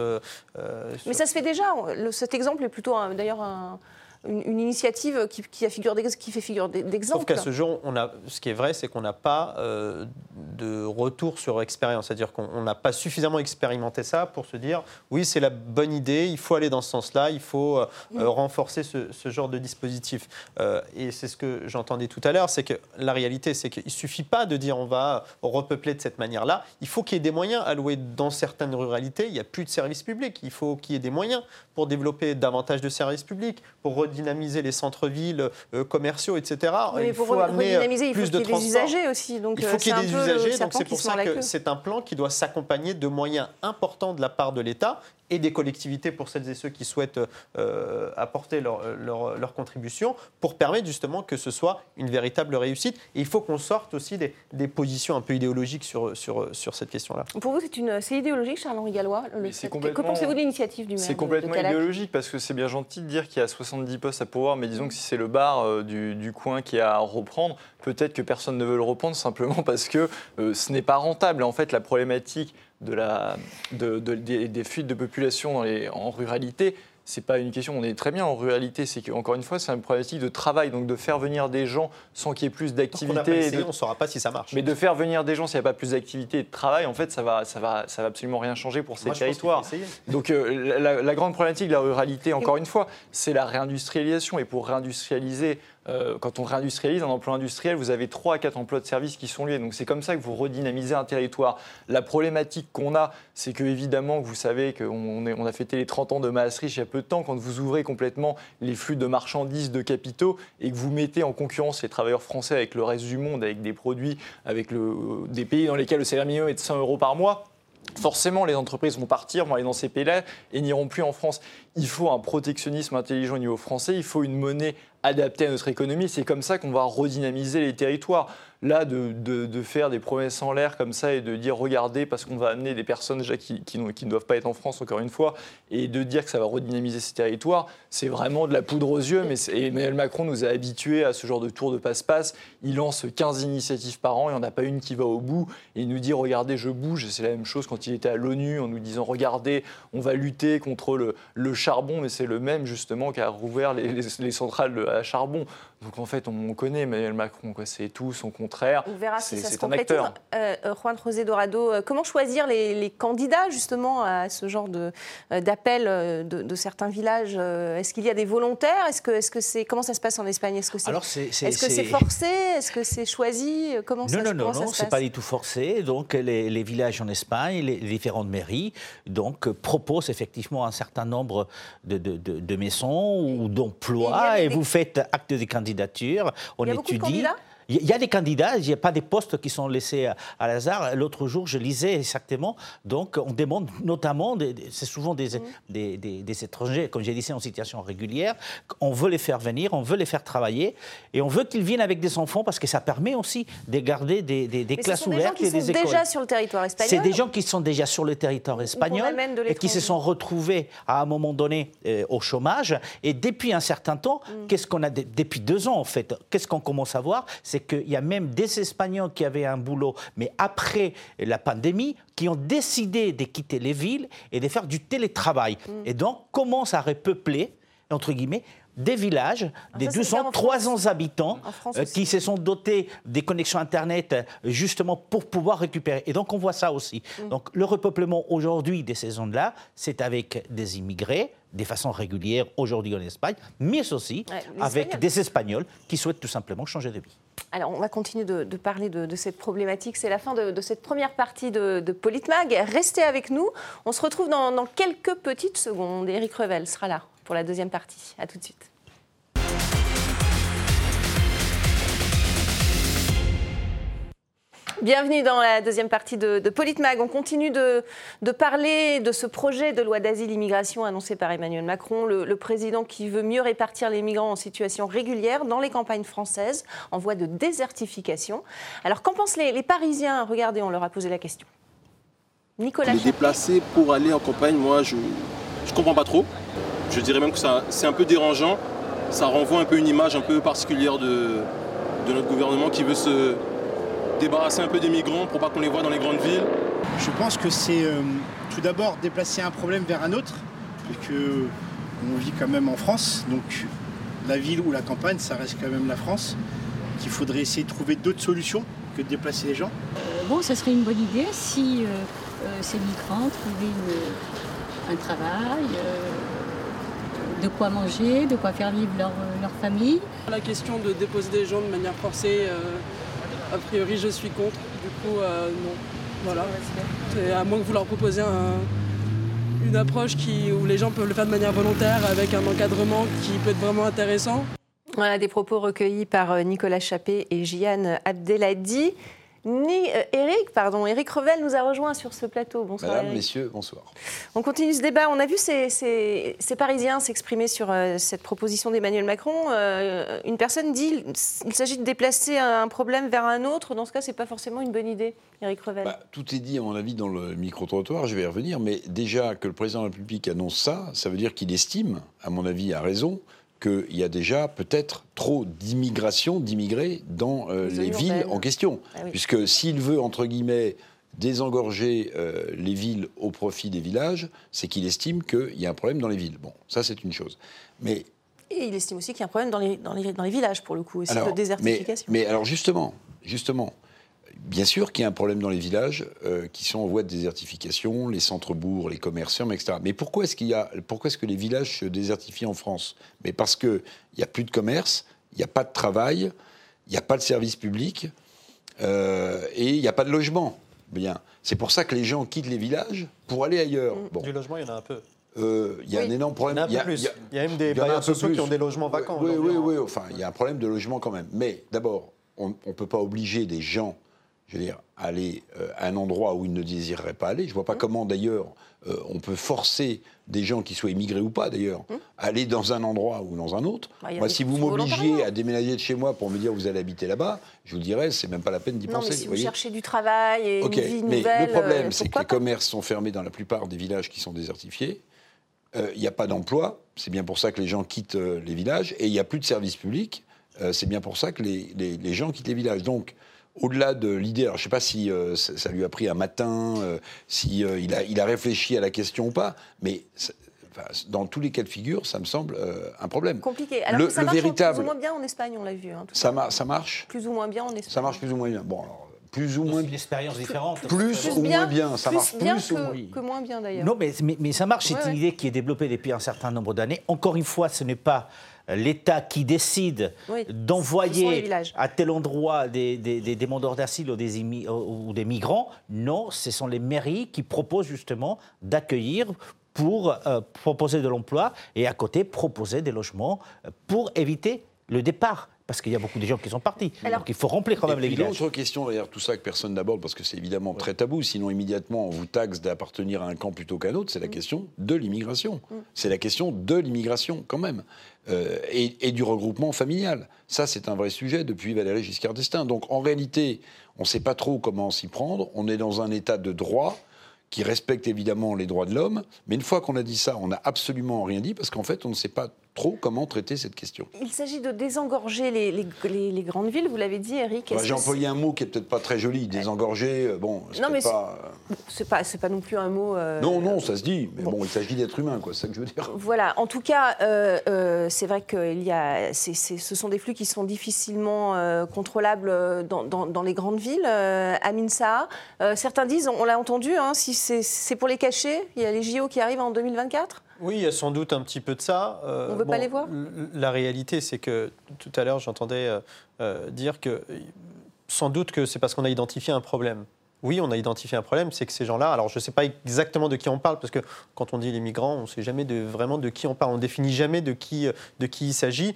S1: Mais ça se fait déjà. cet exemple est plutôt, d'ailleurs, un une, initiative qui, a figure qui fait figure d'exemple.
S3: Sauf qu'à ce jour, on a, ce qui est vrai, c'est qu'on n'a pas euh, de retour sur expérience. C'est-à-dire qu'on n'a pas suffisamment expérimenté ça pour se dire oui, c'est la bonne idée, il faut aller dans ce sens-là, il faut euh, mm. renforcer ce, genre de dispositif. Euh, et c'est ce que j'entendais tout à l'heure, c'est que la réalité, c'est qu'il ne suffit pas de dire on va repeupler de cette manière-là. Il faut qu'il y ait des moyens alloués dans certaines ruralités. Il n'y a plus de services publics. Il faut qu'il y ait des moyens pour développer davantage de services publics, pour dynamiser les centres-villes euh, commerciaux, etc.
S1: il faut amener euh, plus de des usagers aussi.
S3: Donc, il faut euh, qu'il y ait des usagers. Donc c'est pour ça que c'est un plan qui doit s'accompagner de moyens importants de la part de l'État et des collectivités pour celles et ceux qui souhaitent euh, apporter leur, leur, leur, contribution pour permettre justement que ce soit une véritable réussite. Et il faut qu'on sorte aussi des, des, positions un peu idéologiques sur, sur, sur cette question-là.
S1: Pour vous, c'est idéologique, Charles-Henri Gallois Que pensez-vous de l'initiative du maire
S4: C'est complètement idéologique parce que c'est bien gentil de dire qu'il y a 70 postes à pouvoir, mais disons que si c'est le bar euh, du, du, coin qui a à reprendre, peut-être que personne ne veut le reprendre simplement parce que euh, ce n'est pas rentable. En fait, la problématique de la, de, des, fuites de population dans les, en ruralité, c'est pas une question, on est très bien en ruralité, c'est qu'encore une fois, c'est une problématique de travail, donc de faire venir des gens sans qu'il y ait plus d'activité.
S3: On ne saura pas si ça marche.
S4: Mais de faire venir des gens s'il n'y a pas plus d'activité et de travail, en fait, ça va, ça va, ça va absolument rien changer pour ces territoires. Donc euh, la, la, grande problématique de la ruralité, encore une fois, c'est la réindustrialisation. Et pour réindustrialiser, euh, quand on réindustrialise un emploi industriel, vous avez 3 à 4 emplois de services qui sont liés. Donc c'est comme ça que vous redynamisez un territoire. La problématique qu'on a, c'est que évidemment, vous savez qu'on on a fêté les 30 ans de Maastricht il y a peu de temps, quand vous ouvrez complètement les flux de marchandises, de capitaux, et que vous mettez en concurrence les travailleurs français avec le reste du monde, avec des produits, avec le, des pays dans lesquels le salaire minimum est de 100 euros par mois, forcément, les entreprises vont partir, vont aller dans ces pays-là et n'iront plus en France. Il faut un protectionnisme intelligent au niveau français, il faut une monnaie adaptée à notre économie. C'est comme ça qu'on va redynamiser les territoires. Là, de, faire des promesses en l'air comme ça et de dire regardez, parce qu'on va amener des personnes déjà qui, ne doivent pas être en France, encore une fois, et de dire que ça va redynamiser ces territoires, c'est vraiment de la poudre aux yeux. Mais Emmanuel Macron nous a habitués à ce genre de tour de passe-passe. Il lance 15 initiatives par an, il n'y en a pas une qui va au bout. Et il nous dit regardez, je bouge. C'est la même chose quand il était à l'ONU en nous disant regardez, on va lutter contre le, charbon, mais c'est le même justement qui a rouvert les, les centrales à charbon. Donc en fait, on connaît Emmanuel Macron, c'est tout son contraire.
S1: On verra si ça se complète. Euh, euh, Juan José Dorado, euh, comment choisir les, candidats justement à ce genre d'appel de, certains villages Est-ce qu'il y a des volontaires? Est-ce que, est-ce que c'est comment ça se passe en Espagne? Est-ce que c'est, est, -ce c'est forcé? Est-ce que c'est choisi? Comment
S5: non,
S1: ça,
S5: non, non, non, c'est pas du tout forcé. Donc les, villages en Espagne, les, différentes mairies, donc proposent effectivement un certain nombre de, de maisons ou d'emplois et, vous faites acte de candidature.
S1: On Il y a étudie.
S5: Il y a des candidats, il n'y a pas des postes qui sont laissés à, à l'hasard. L'autre jour, je lisais exactement, donc on demande notamment, c'est souvent des, mmh. des, des, étrangers, comme j'ai dit, c'est en situation régulière, on veut les faire venir, on veut les faire travailler, et on veut qu'ils viennent avec des enfants parce que ça permet aussi de garder des, des classes ouvertes
S1: et des écoles. C'est déjà sur le territoire espagnol.
S5: C'est des gens qui sont déjà sur le territoire espagnol et qui se sont retrouvés à un moment donné euh, au chômage. Et depuis un certain temps, mmh. qu'est-ce qu'on a depuis deux ans en fait, qu'est-ce qu'on commence à voir, c'est qu'il y a même des Espagnols qui avaient un boulot, mais après la pandémie, qui ont décidé de quitter les villes et de faire du télétravail. Mm. Et donc commencent à repeupler, entre guillemets, des villages, ah, des 200, 300 habitants euh, qui se sont dotés des connexions Internet euh, justement pour pouvoir récupérer. Et donc on voit ça aussi. Mm. Donc le repeuplement aujourd'hui de ces zones-là, c'est avec des immigrés, de façon régulière aujourd'hui en Espagne, mais aussi avec des Espagnols qui souhaitent tout simplement changer de vie.
S1: Alors, on va continuer de, parler de, cette problématique. C'est la fin de, cette première partie de, Politmag. Restez avec nous. On se retrouve dans, dans quelques petites secondes. Eric Revel sera là pour la deuxième partie. À tout de suite. Bienvenue dans la deuxième partie de, de Politmag. On continue de, parler de ce projet de loi d'asile-immigration annoncé par Emmanuel Macron, le, président qui veut mieux répartir les migrants en situation régulière dans les campagnes françaises en voie de désertification. Alors qu'en pensent les, Parisiens? Regardez, on leur a posé la question.
S8: Nicolas. Les déplacer pour aller en campagne, moi, je ne comprends pas trop. Je dirais même que c'est un peu dérangeant. Ça renvoie un peu une image un peu particulière de, de notre gouvernement qui veut se débarrasser un peu des migrants pour pas qu'on les voit dans les grandes villes
S9: Je pense que c'est euh, tout d'abord déplacer un problème vers un autre, et que on vit quand même en France, donc la ville ou la campagne, ça reste quand même la France, qu'il faudrait essayer de trouver d'autres solutions que de déplacer les gens.
S10: Euh, bon, ça serait une bonne idée si euh, ces migrants trouvaient un travail, de quoi manger, de quoi faire vivre leur, leur, famille.
S11: La question de déposer des gens de manière forcée a priori, je suis contre. Du coup, euh, non. Voilà. à moins que vous leur proposiez une approche qui, où les gens peuvent le faire de manière volontaire avec un encadrement qui peut être vraiment intéressant.
S1: Voilà des propos recueillis par euh, Nicolas Chappé et Jiane Abdelhadi. Ni, euh, Eric, pardon, Eric Revel nous a rejoint sur ce plateau.
S12: Bonsoir. Madame, messieurs, bonsoir.
S1: On continue ce débat. On a vu ces, ces, Parisiens s'exprimer sur euh, cette proposition d'Emmanuel Macron. Euh, une personne dit qu'il s'agit de déplacer un problème vers un autre. Dans ce cas, ce n'est pas forcément une bonne idée, Eric Revel.
S12: Bah, tout est dit, à mon avis, dans le micro-trottoir. Je vais y revenir. Mais déjà, que le président de la République annonce ça, ça veut dire qu'il estime, à mon avis, à raison, qu'il y a déjà peut-être trop d'immigration, d'immigrés dans euh, les, villes en question. Ah Puisque s'il veut, entre guillemets, désengorger euh, les villes au profit des villages, c'est qu'il estime qu'il y a un problème dans les villes. Bon, ça c'est une chose. Mais
S1: et il estime aussi qu'il y a un problème dans les, dans les, dans les villages, pour le coup, aussi, de désertification.
S12: Mais, mais alors justement, justement, Bien sûr qu'il y a un problème dans les villages euh, qui sont en voie de désertification, les centres-bourgs, les commerçants, etc. Mais pourquoi est-ce qu'il y a, pourquoi est-ce que les villages se désertifient en France? Mais parce qu'il n'y a plus de commerce, il n'y a pas de travail, il n'y a pas de service public euh, et il n'y a pas de logement. Bien, c'est pour ça que les gens quittent les villages pour aller ailleurs.
S3: Bon. Du logement, il y en a un peu.
S12: Euh, il y a un énorme problème.
S3: Il y, a, il, y a, même des bailleurs sociaux qui ont des logements vacants.
S12: Oui, oui, oui. Enfin, il y a un problème de logement quand même. Mais d'abord, on ne peut pas obliger des gens je veux dire, aller euh, à un endroit où ils ne désireraient pas aller. Je ne vois pas mmh. comment, d'ailleurs, euh, on peut forcer des gens qui soient immigrés ou pas, d'ailleurs, mmh. à aller dans un endroit ou dans un autre. Bah, moi, si vous m'obligez à déménager de chez moi pour me dire vous allez habiter là-bas, je vous dirais, c'est même pas la peine d'y penser.
S1: Mais si vous, cherchez du travail et une vie
S12: mais
S1: nouvelle,
S12: le problème, euh, c'est que les commerces sont fermés dans la plupart des villages qui sont désertifiés. Il n'y a pas d'emploi, c'est bien pour ça que les gens quittent les villages, et il n'y a plus de services publics, c'est bien pour ça que les, les, les gens quittent les villages. Donc, au-delà de l'idée, alors je ne sais pas si euh, ça, lui a pris un matin, euh, si euh, il, a, il, a, réfléchi à la question ou pas, mais dans tous les cas de figure, ça me semble un problème.
S1: Compliqué. Alors le, ça marche véritable... plus ou moins bien en Espagne, on l'a vu. Hein,
S12: ça, ça, marche
S1: Plus ou moins bien en Espagne.
S12: Ça marche plus ou moins bien. Bon, alors, plus ou moins
S5: une expérience différente.
S12: Plus, ou moins bien, ça marche
S1: bien
S12: plus
S1: que, ou... que moins bien d'ailleurs.
S5: Non, mais, mais, ça marche. C'est une idée qui est développée depuis un certain nombre d'années. Encore une fois, ce n'est pas l'État qui décide d'envoyer à tel endroit des, demandeurs d'asile ou des, ou des migrants. Non, ce sont les mairies qui proposent justement d'accueillir pour euh, proposer de l'emploi et à côté proposer des logements pour éviter le départ parce qu'il y a beaucoup de gens qui sont partis. Donc il faut remplir quand même les villages.
S12: L'autre question derrière tout ça que personne n'aborde, parce que c'est évidemment très tabou, sinon immédiatement on vous taxe d'appartenir à un camp plutôt qu'à un autre, c'est la mm. question de l'immigration. Mm. C'est la question de l'immigration quand même. Euh, et, du regroupement familial. Ça, c'est un vrai sujet depuis Valéry Giscard d'Estaing. Donc en réalité, on ne sait pas trop comment s'y prendre. On est dans un état de droit qui respecte évidemment les droits de l'homme. Mais une fois qu'on a dit ça, on n'a absolument rien dit parce qu'en fait, on ne sait pas trop comment traiter cette question.
S1: Il s'agit de désengorger les, les, grandes villes, vous l'avez dit, Eric.
S12: J'ai employé un mot qui est peut-être pas très joli, désengorger. Euh, bon,
S1: non, mais pas... c'est pas, pas non plus un mot. Euh,
S12: non, non, ça se dit. Mais bon, il s'agit d'être humain, quoi. C'est ça que je veux dire.
S1: Voilà. En tout cas, euh, c'est vrai que y a, ce sont des flux qui sont difficilement contrôlables dans, dans, les grandes villes. Amin Saha, certains disent, on l'a entendu, hein, si c'est pour les cacher, il y a les JO qui arrivent en 2024.
S3: Oui, il y a sans doute un petit peu de ça.
S1: Euh, On ne veut pas les voir?
S3: La réalité, c'est que tout à l'heure, j'entendais euh, euh, dire que sans doute que c'est parce qu'on a identifié un problème. Oui, on a identifié un problème, c'est que ces gens-là, alors je ne sais pas exactement de qui on parle, parce que quand on dit les migrants, on ne sait jamais de, vraiment de qui on parle, on ne définit jamais de qui, de qui il s'agit.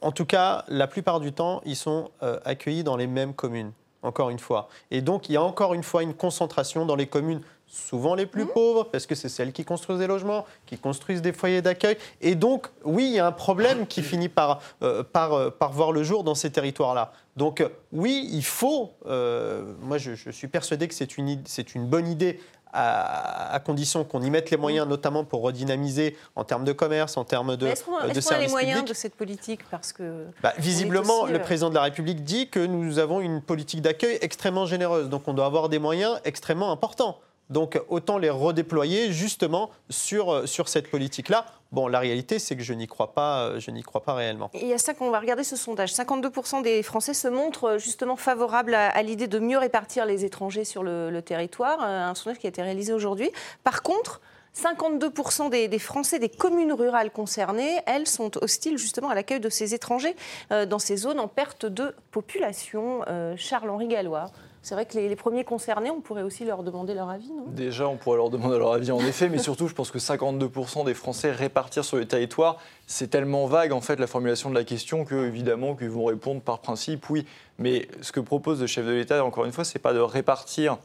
S3: en tout cas, la plupart du temps, ils sont accueillis dans les mêmes communes, encore une fois. Et donc, il y a encore une fois une concentration dans les communes souvent les plus mmh. pauvres, parce que c'est celles qui construisent des logements, qui construisent des foyers d'accueil. Et donc, oui, il y a un problème qui finit par, euh, par, euh, par voir le jour dans ces territoires-là. Donc, euh, oui, il faut, moi je, suis persuadé que c'est une, une bonne idée à, condition qu'on y mette les moyens, mmh. notamment pour redynamiser en termes de commerce, en termes de,
S1: est-ce qu'on, a les moyens de cette politique? Parce que
S3: bah, Visiblement, le président de la République dit que nous avons une politique d'accueil extrêmement généreuse. Donc on doit avoir des moyens extrêmement importants. Donc autant les redéployer justement sur, euh, sur cette politique-là. Bon, la réalité, c'est que je n'y crois pas, euh, je n'y crois pas réellement.
S1: Et il y a ça qu'on va regarder ce sondage. 52% des Français se montrent euh, justement favorables à, l'idée de mieux répartir les étrangers sur le, territoire. Un sondage qui a été réalisé aujourd'hui. Par contre, 52% des, Français des communes rurales concernées, elles, sont hostiles justement à l'accueil de ces étrangers dans ces zones en perte de population. Charles-Henri Gallois. C'est vrai que les, premiers concernés, on pourrait aussi leur demander leur avis, non?
S4: Déjà, on pourrait leur demander leur avis en (laughs) effet, mais surtout, je pense que 52% des Français répartir sur le territoire, c'est tellement vague en fait la formulation de la question que évidemment qu'ils vont répondre par principe oui. Mais ce que propose le chef de l'État, encore une fois, c'est pas de répartir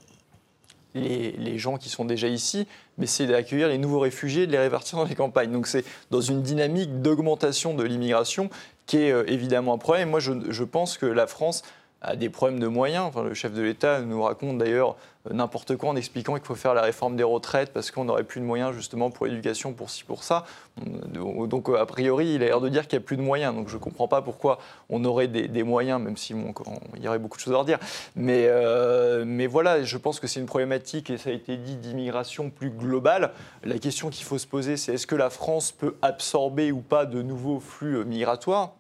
S4: les, gens qui sont déjà ici, mais c'est d'accueillir les nouveaux réfugiés et de les répartir dans les campagnes. Donc c'est dans une dynamique d'augmentation de l'immigration qui est euh, évidemment un problème. Moi, je, je pense que la France a des problèmes de moyens. Le chef de l'État nous raconte d'ailleurs euh, n'importe quoi en expliquant qu'il faut faire la réforme des retraites parce qu'on n'aurait plus de moyens justement pour l'éducation, pour ci, pour ça. Donc a priori, il a l'air de dire qu'il n'y a plus de moyens. Donc je ne comprends pas pourquoi on aurait des, moyens, même si il y aurait beaucoup de choses à redire. Mais, euh, mais voilà, je pense que c'est une problématique, et ça a été dit, d'immigration plus globale. La question qu'il faut se poser, c'est est-ce que la France peut absorber ou pas de nouveaux flux euh, migratoires?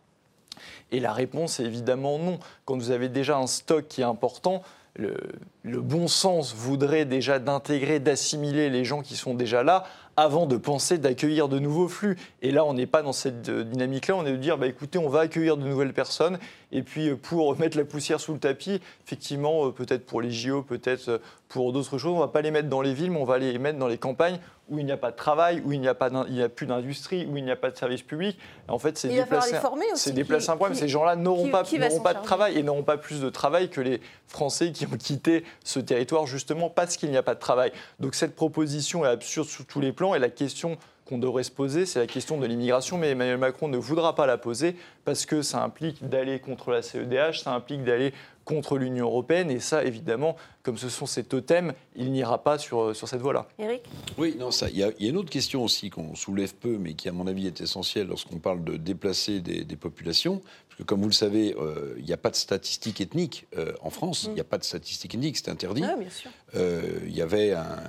S4: Et la réponse est évidemment non. Quand vous avez déjà un stock qui est important, le, bon sens voudrait déjà d'intégrer, d'assimiler les gens qui sont déjà là avant de penser d'accueillir de nouveaux flux. Et là, on n'est pas dans cette euh, dynamique-là. On est de dire, bah, écoutez, on va accueillir de nouvelles personnes. Et puis, euh, pour (laughs) mettre la poussière sous le tapis, effectivement, euh, peut-être pour les JO, peut-être pour d'autres choses, on ne va pas les mettre dans les villes, mais on va les mettre dans les campagnes où il n'y a pas de travail, où il n'y a, pas il a plus d'industrie, où il n'y a pas de service public. En fait, c'est déplacer, c'est déplacer un problème. Ces gens-là n'auront pas, pas de travail et n'auront pas plus de travail que les Français qui ont quitté ce territoire justement parce qu'il n'y a pas de travail. Donc cette proposition est absurde sous tous les plans et la question qu'on devrait se poser, c'est la question de l'immigration, mais Emmanuel Macron ne voudra pas la poser parce que ça implique d'aller contre la CEDH, ça implique d'aller contre l'Union européenne. Et ça, évidemment, comme ce sont ces totems, il n'ira pas sur, sur cette voie-là.
S1: Éric?
S12: Oui, non, ça. Il y, a une autre question aussi qu'on soulève peu, mais qui, à mon avis, est essentielle lorsqu'on parle de déplacer des, populations. Parce que, comme vous le savez, euh, il n'y a pas de statistiques ethniques euh, en France. Il n'y a pas de statistiques ethniques, c'est interdit.
S1: Ah, bien sûr.
S12: Euh, il y avait un.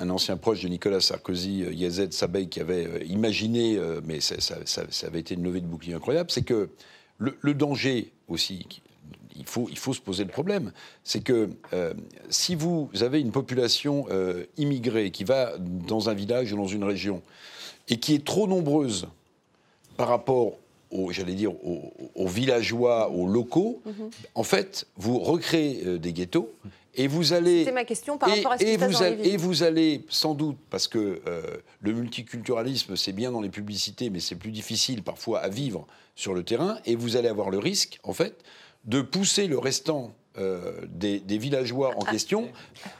S12: Un, ancien proche de Nicolas Sarkozy, Yazed Sabey, qui avait imaginé, mais ça, avait été une levée de bouclier incroyable, c'est que le, le, danger aussi, il faut, il faut se poser le problème. C'est que euh, si vous avez une population euh, immigrée qui va dans un village ou dans une région et qui est trop nombreuse par rapport aux, j'allais dire, aux, villageois, aux locaux, mhm. en fait, vous recréez euh, des ghettos Et vous allez.
S1: C'est ma question par rapport à ce qui
S12: et
S1: vous
S12: allez, Et vous allez, sans doute, parce que euh, le multiculturalisme, c'est bien dans les publicités, mais c'est plus difficile parfois à vivre sur le terrain, et vous allez avoir le risque, en fait, de pousser le restant euh, des, villageois en question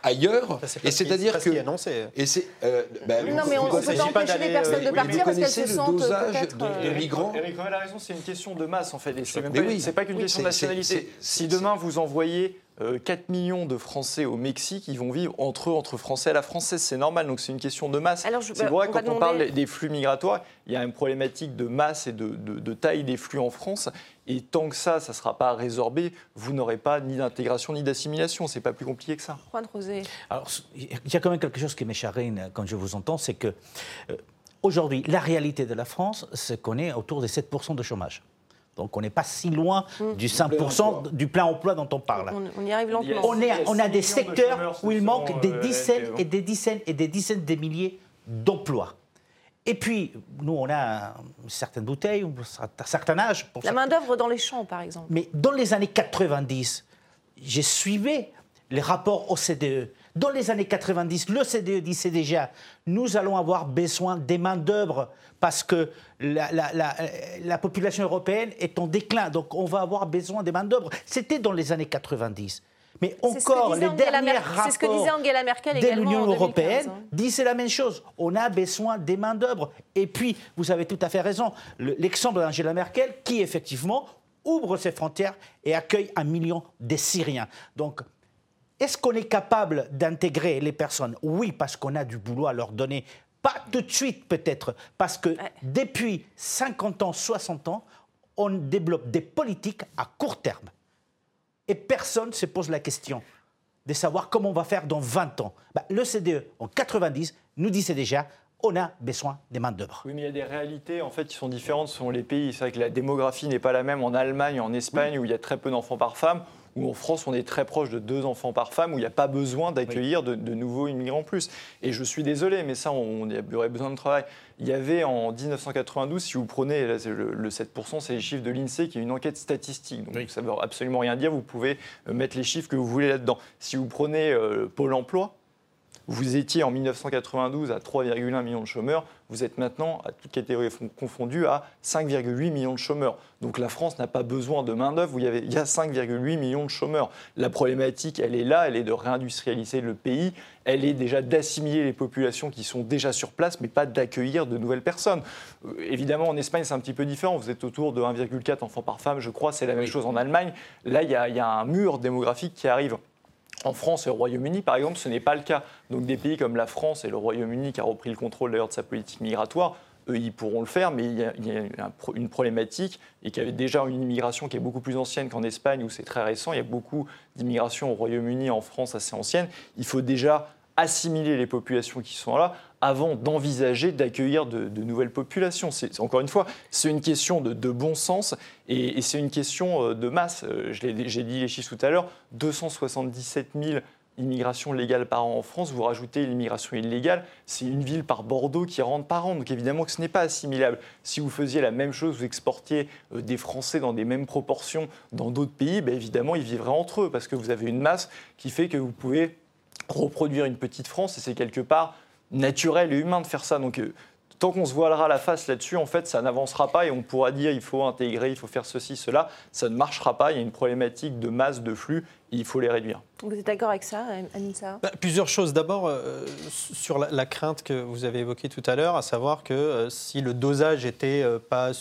S12: ailleurs.
S3: et c'est-à-dire que. Annoncé.
S1: Et c'est. Euh, ben, non, mais on ne peut pas empêcher les personnes de partir parce qu'elles se sentent peut-être.
S12: De, de migrants.
S4: Eric a raison, c'est une question de masse en fait. Et c'est pas, pas qu'une question de nationalité. Si demain vous envoyez 4 euh, millions de Français au Mexique, ils vont vivre entre eux, entre Français à la française. C'est normal, donc c'est une question de masse. C'est vrai, quand on parle des flux migratoires, il y a une problématique de masse et de, taille des flux en France. Et tant que ça, ça ne sera pas résorbé, vous n'aurez pas ni d'intégration ni d'assimilation. C'est pas plus compliqué que ça.
S1: Juan Rosé.
S5: Alors, il y a quand même quelque chose qui m'écharine quand je vous entends, c'est que euh, aujourd'hui, la réalité de la France, c'est qu'on est autour des 7% de chômage. Donc on n'est pas si loin mm. du 5% du plein emploi dont on parle.
S1: On, y arrive lentement.
S5: On, on a des secteurs où il manque des dizaines et des dizaines et des dizaines de milliers d'emplois. Et puis, nous, on a une certaine bouteille, un certain âge.
S1: La main-d'œuvre dans les champs, par exemple.
S5: Mais dans les années 90, j'ai suivi les rapports OCDE. Dans les années 90, l'OCDE disait déjà nous allons avoir besoin des main-d'œuvre parce que la, population européenne est en déclin. Donc, on va avoir besoin des main-d'œuvre. C'était dans les années 90. Mais encore, les derniers rapports ce que disait Angela Merkel de l'Union européenne hein. disent la même chose. On a besoin des main-d'œuvre. Et puis, vous avez tout à fait raison, l'exemple d'Angela Merkel qui, effectivement, ouvre ses frontières et accueille un million de Syriens. Donc, est-ce qu'on est capable d'intégrer les personnes? Oui, parce qu'on a du boulot à leur donner. Pas tout de suite peut-être, parce que depuis 50 ans, 60 ans, on développe des politiques à court terme. Et personne ne se pose la question de savoir comment on va faire dans 20 ans. Bah, le CDE, en 90, nous disait déjà on a besoin des main-d'œuvre.
S4: Oui, mais il y a des réalités en fait qui sont différentes selon les pays. C'est vrai que la démographie n'est pas la même en Allemagne, en Espagne, où il y a très peu d'enfants par femme, où en France, on est très proche de deux enfants par femme, où il n'y a pas besoin d'accueillir de, nouveaux immigrants plus. Et je suis désolé, mais ça, on, y aurait besoin de travail. Il y avait en 1992, si vous prenez le, 7%, c'est les chiffres de l'INSEE, qui est une enquête statistique. Donc ça ne veut absolument rien dire. Vous pouvez euh, mettre les chiffres que vous voulez là-dedans. Si vous prenez euh, Pôle emploi, vous étiez en 1992 à 3,1 millions de chômeurs, vous êtes maintenant, à toutes catégories confondues, à 5,8 millions de chômeurs. Donc la France n'a pas besoin de main-d'œuvre, il y a 5,8 millions de chômeurs. La problématique, elle est là, elle est de réindustrialiser le pays, elle est déjà d'assimiler les populations qui sont déjà sur place, mais pas d'accueillir de nouvelles personnes. Euh, évidemment, en Espagne, c'est un petit peu différent. Vous êtes autour de 1,4 enfants par femme, je crois, c'est la même chose en Allemagne. Là, il y, a, il y a un mur démographique qui arrive. En France et au Royaume-Uni, par exemple, ce n'est pas le cas. Donc des pays comme la France et le Royaume-Uni, qui a repris le contrôle d'ailleurs de sa politique migratoire, eux, ils pourront le faire, mais il y a, une problématique et qu'il y avait déjà une immigration qui est beaucoup plus ancienne qu'en Espagne, où c'est très récent. Il y a beaucoup d'immigration au Royaume-Uni, en France, assez ancienne. Il faut déjà assimiler les populations qui sont là avant d'envisager d'accueillir de, nouvelles populations. Encore une fois, c'est une question de, bon sens et, c'est une question euh, de masse. Euh, j'ai dit les chiffres tout à l'heure, 277 000 immigrations légales par an en France, vous rajoutez l'immigration illégale, c'est une ville par Bordeaux qui rentre par an. Donc évidemment que ce n'est pas assimilable. Si vous faisiez la même chose, vous exportiez euh, des Français dans des mêmes proportions dans d'autres pays, ben évidemment ils vivraient entre eux parce que vous avez une masse qui fait que vous pouvez reproduire une petite France et c'est quelque part naturel et humain de faire ça. Donc, euh, tant qu'on se voilera la face là-dessus, en fait, ça n'avancera pas et on pourra dire il faut intégrer, il faut faire ceci, cela. Ça ne marchera pas. Il y a une problématique de masse, de flux. il faut les réduire.
S1: Vous êtes d'accord avec ça, Anissa?
S3: Bah, Plusieurs choses. D'abord, euh, sur la, crainte que vous avez évoquée tout à l'heure, à savoir que euh, si le dosage n'était pas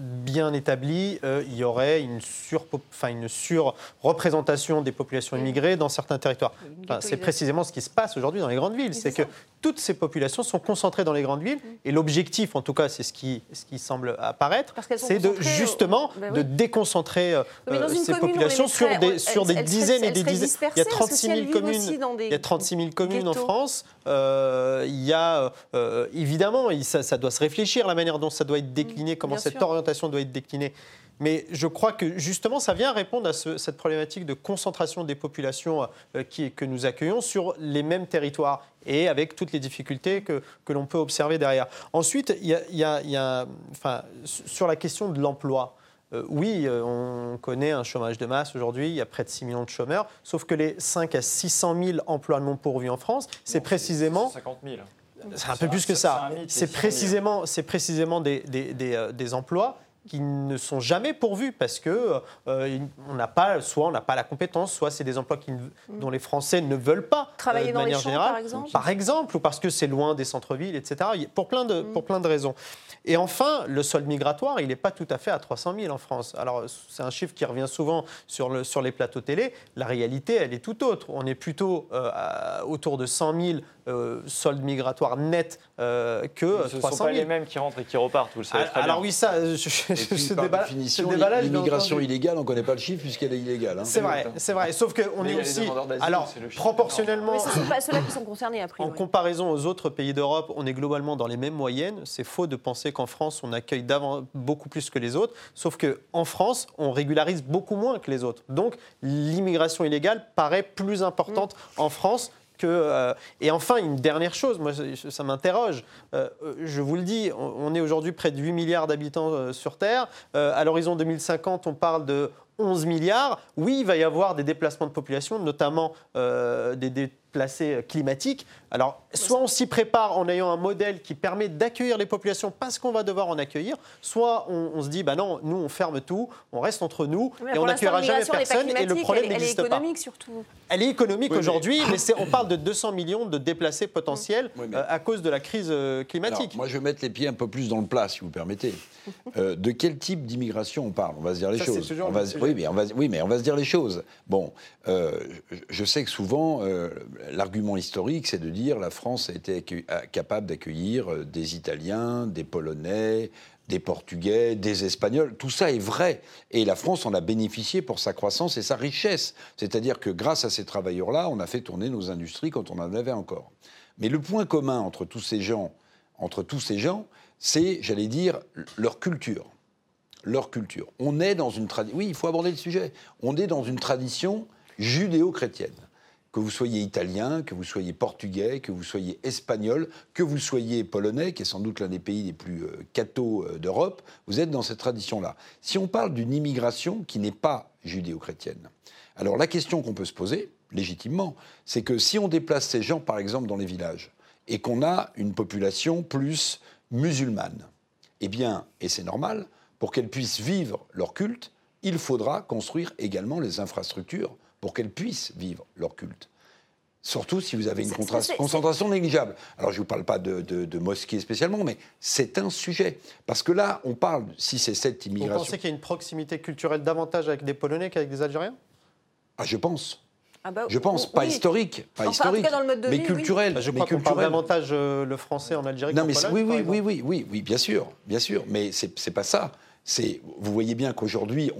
S3: bien établi, euh, il y aurait une, sur, une surreprésentation des populations immigrées dans certains territoires. c'est précisément ce qui se passe aujourd'hui dans les grandes villes. C'est que toutes ces populations sont concentrées dans les grandes villes mm. et l'objectif, en tout cas, c'est ce qui, ce qui semble apparaître, c'est de justement ben de déconcentrer euh, ces populations sur des, sur des dizaines et des dizaines. Il y a 36 000 communes, il y a 36 000 communes en France. Euh, il y a évidemment, ça, ça, doit se réfléchir la manière dont ça doit être décliné, comment cette orientation doit être déclinée. Mais je crois que justement, ça vient répondre à cette problématique de concentration des populations euh, qui, que nous accueillons sur les mêmes territoires et avec toutes les difficultés que, que l'on peut observer derrière. Ensuite, il y a, enfin, sur la question de l'emploi. oui, on connaît un chômage de masse aujourd'hui, il y a près de 6 millions de chômeurs, sauf que les 5 à 600 000 emplois non pourvus en France, c'est précisément...
S4: 50 000.
S3: C'est un peu plus que ça. C'est précisément, précisément des, des, des, des emplois qui ne sont jamais pourvus parce que euh, on n'a pas, soit on n'a pas la compétence, soit c'est des emplois qui, dont les Français ne veulent pas.
S1: Travailler euh, dans les champs, par exemple.
S3: Par exemple, ou parce que c'est loin des centres-villes, etc. Pour plein de, pour plein de raisons. Et enfin, le solde migratoire, il n'est pas tout à fait à 300 000 en France. Alors, c'est un chiffre qui revient souvent sur, le, sur les plateaux télé. La réalité, elle est tout autre. On est plutôt euh, autour de 100 000 euh, soldes migratoires nets euh, que
S4: ce
S3: 300 000.
S4: Ce sont pas les mêmes qui rentrent et qui repartent, vous le savez
S3: très
S4: Alors
S3: oui, ça, je, je,
S12: par définition, l'immigration illégale, on ne connaît pas le chiffre puisqu'elle est illégale. Hein.
S3: C'est vrai, c'est vrai. Sauf qu'on est aussi, alors proportionnellement,
S1: ce ne sont pas ceux-là qui sont concernés après.
S3: En comparaison aux autres pays d'Europe, on est globalement dans les mêmes moyennes. C'est faux de penser qu'en France, on accueille beaucoup plus que les autres. Sauf qu'en France, on régularise beaucoup moins que les autres. Donc l'immigration illégale paraît plus importante mm. en France euh, et enfin, une dernière chose, moi, ça m'interroge. Euh, je vous le dis, on, est aujourd'hui près de 8 milliards d'habitants euh, sur Terre. à l'horizon 2050, on parle de 11 milliards. Oui, il va y avoir des déplacements de population, notamment des déplacés climatiques. Alors, soit on s'y prépare en ayant un modèle qui permet d'accueillir les populations parce qu'on va devoir en accueillir, soit on, se dit, bah non, nous on ferme tout, on reste entre nous et on n'accueillera jamais personne et le problème n'existe pas.
S1: Elle est économique surtout.
S3: Elle est économique aujourd'hui, (coughs) mais, on parle de 200 millions de déplacés potentiels euh, à cause de la crise euh, climatique.
S12: moi, je vais mettre les pieds un peu plus dans le plat, si vous permettez. (laughs) Euh, de quel type d'immigration on parle? On va se dire les choses. On va, oui, mais on va, oui, mais on va se dire les choses. Bon, je sais que souvent, l'argument historique, c'est de dire la France a été capable d'accueillir euh, des Italiens, des Polonais, des Portugais, des Espagnols. Tout ça est vrai. Et la France en a bénéficié pour sa croissance et sa richesse. C'est-à-dire que grâce à ces travailleurs-là, on a fait tourner nos industries quand on en avait encore. Mais le point commun entre tous ces gens, entre tous ces gens, c'est, j'allais dire, leur culture. Leur culture. On est dans une tradition. Oui, il faut aborder le sujet. On est dans une tradition judéo-chrétienne que vous soyez italien, que vous soyez portugais, que vous soyez espagnol, que vous soyez polonais, qui est sans doute l'un des pays les plus euh, cathos euh, d'Europe, vous êtes dans cette tradition-là. Si on parle d'une immigration qui n'est pas judéo-chrétienne, alors la question qu'on peut se poser, légitimement, c'est que si on déplace ces gens, par exemple, dans les villages, et qu'on a une population plus musulmane, eh bien, et c'est normal, pour qu'elles puissent vivre leur culte, il faudra construire également les infrastructures pour qu'elles puissent vivre leur culte. Surtout si vous avez une concentration négligeable. Alors je ne vous parle pas de, de, mosquées spécialement, mais c'est un sujet. Parce que là, on parle, si c'est cette immigration...
S3: Vous pensez qu'il y a une proximité culturelle davantage avec des Polonais qu'avec des Algériens?
S12: Ah, je pense. Ah bah, je pense, pas historique, pas historique, mais culturel.
S3: Bah, je
S12: crois
S3: qu'on parle davantage euh, le français en Algérie. Non,
S12: mais oui, oui, oui, oui, oui, oui, bien sûr, bien sûr, mais c'est pas ça. C'est, vous voyez bien qu'aujourd'hui,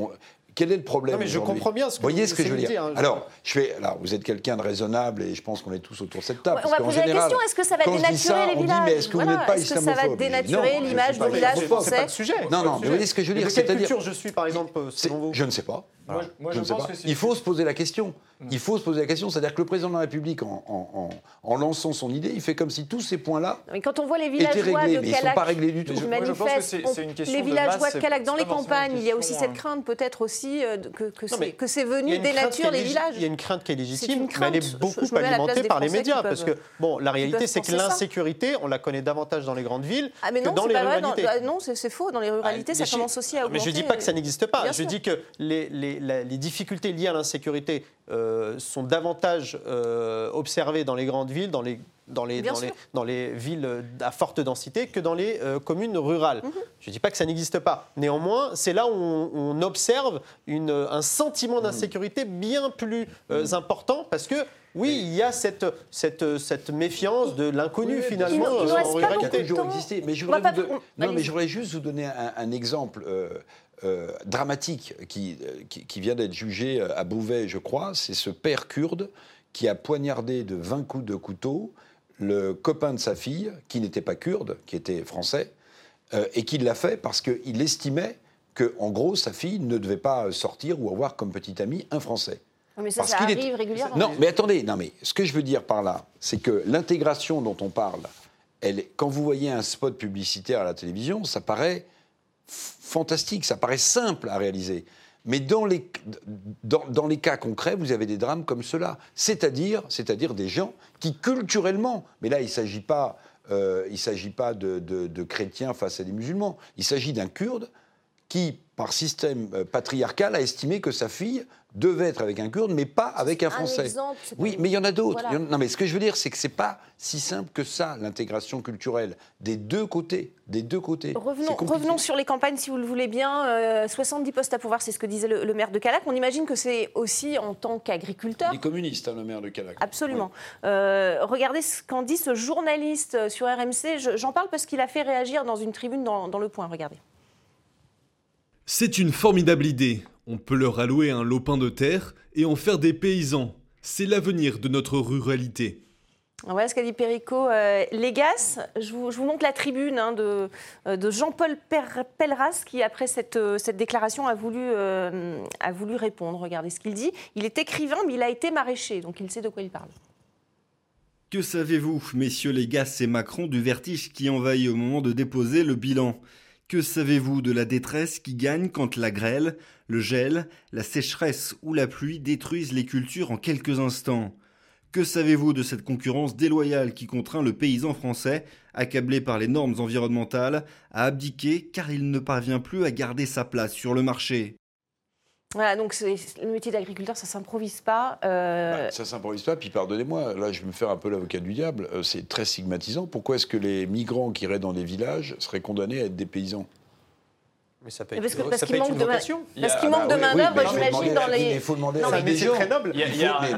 S12: quel est le problème
S3: Non, mais je comprends bien ce que
S12: vous voyez ce que je veux dire. Hein, alors, je fais, alors, vous êtes quelqu'un de raisonnable et je pense qu'on est tous autour de cette table.
S1: on va poser la question est-ce que ça va dénaturer les villages
S12: mais est-ce que vous n'êtes pas Est-ce que ça
S1: va dénaturer l'image du village français
S3: C'est pas le sujet.
S12: Non, non, mais vous voyez ce que je veux dire.
S3: Quelle culture je suis, par exemple, selon vous
S12: Je ne sais pas. Moi, je. Il faut se poser la question. Il faut se poser la question. C'est-à-dire que le président de la République, en, en, lançant son idée, il fait comme si tous ces points-là.
S1: Mais quand on voit les villageois de
S12: Calac, sont pas réglés du tout.
S1: Je, manifestent, les villageois de Calac dans les campagnes, il y a aussi cette crainte, peut-être aussi, euh, que, c'est venu dénaturer les villages.
S3: Il y a une crainte qui est légitime, mais elle est beaucoup alimentée par les médias. Parce que, bon, la réalité, c'est que l'insécurité, on la connaît davantage dans les grandes villes
S1: ah, que
S3: dans les ruralités.
S1: Non, c'est faux. Dans les ruralités, ça commence aussi à augmenter.
S3: Mais je ne dis pas que ça n'existe pas. Je dis que les difficultés liées à l'insécurité euh, sont davantage euh, observées dans les grandes villes, dans les, dans les, dans les, dans les, villes à forte densité que dans les euh, communes rurales. Mhm. Je ne dis pas que ça n'existe pas. Néanmoins, c'est là où on, observe une, un sentiment mhm. d'insécurité bien plus mhm. important parce que oui, il y a cette, cette, cette méfiance de l'inconnu finalement
S1: en ruralité.
S12: Mais je voudrais, non, mais je voudrais juste vous donner un, un exemple. Euh, dramatique qui, qui, vient d'être jugé à Bouvet, je crois, c'est ce père kurde qui a poignardé de 20 coups de couteau le copain de sa fille, qui n'était pas kurde, qui était français, euh, et qui l'a fait parce qu'il estimait que, en gros, sa fille ne devait pas sortir ou avoir comme petit ami un Français.
S1: Mais ça, ça arrive régulièrement.
S12: Non, mais attendez, non, mais ce que je veux dire par là, c'est que l'intégration dont on parle, elle, quand vous voyez un spot publicitaire à la télévision, ça paraît fantastique, ça paraît simple à réaliser. Mais dans les, dans, les cas concrets, vous avez des drames comme cela. C'est-à-dire, c'est-à-dire des gens qui, culturellement, mais là, il ne s'agit pas, euh, il s'agit pas de, de, chrétiens face à des musulmans, il s'agit d'un kurde qui, par système euh, patriarcal, a estimé que sa fille devait être avec un kurde, mais pas avec un français. oui, mais il y en a d'autres. Non, mais ce que je veux dire, c'est que c'est pas si simple que ça l'intégration culturelle des deux côtés, des deux côtés.
S1: Revenons, revenons, sur les campagnes, si vous le voulez bien. 70 euh, postes à pouvoir, c'est ce que disait le, maire de Calac. On imagine que c'est aussi en tant qu'agriculteur.
S12: Il est communiste, hein, le maire de Calac.
S1: Absolument. Euh, regardez ce qu'en dit ce journaliste sur RMC. J'en parle parce qu'il a fait réagir dans une tribune dans, dans Le Point. Regardez.
S13: C'est une formidable idée. On peut leur allouer un lopin de terre et en faire des paysans. C'est l'avenir de notre ruralité.
S1: Voilà ce qu'a dit Perico euh, Légas. Je vous, montre la tribune hein, de, euh, de Jean-Paul Pelleras qui, après cette, euh, cette déclaration, a voulu, a voulu répondre. Regardez ce qu'il dit. Il est écrivain, mais il a été maraîcher, donc il sait de quoi il parle.
S14: Que savez-vous, messieurs Légas et Macron, du vertige qui envahit au moment de déposer le bilan? Que savez-vous de la détresse qui gagne quand la grêle, le gel, la sécheresse ou la pluie détruisent les cultures en quelques instants? Que savez-vous de cette concurrence déloyale qui contraint le paysan français, accablé par les normes environnementales, à abdiquer car il ne parvient plus à garder sa place sur le marché?
S1: Voilà, donc le métier d'agriculteur, ça s'improvise pas. Euh...
S12: Bah, ça s'improvise pas. Puis pardonnez-moi, là, je vais me faire un peu l'avocat du diable. Euh, c'est très stigmatisant. Pourquoi est-ce que les migrants qui iraient dans les villages seraient condamnés à être des paysans?
S3: Mais ça peut être, parce, que, parce qu'il manque de,
S1: parce manque de main d'œuvre, j'imagine dans les.
S12: Il faut demander l'avis des gens.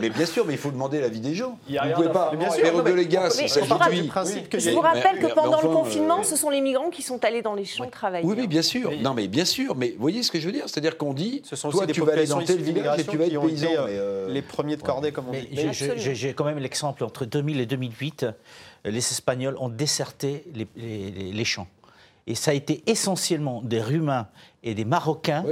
S12: Mais, bien sûr, mais il faut demander l'avis des gens. Vous ne pouvez pas. Faire de les
S1: Je vous rappelle que pendant le confinement, euh, ce sont les migrants qui sont allés dans les champs travailler.
S12: Oui, bien sûr. Non, mais bien sûr. Mais vous voyez ce que je veux dire? C'est-à-dire qu'on dit, toi, tu vas aller dans tel village et tu vas être paysan.
S3: Euh, les premiers de cordée, comme on dit.
S5: J'ai quand même l'exemple entre 2000 et 2008, les Espagnols ont desserté les champs. Et ça a été essentiellement des Roumains et des Marocains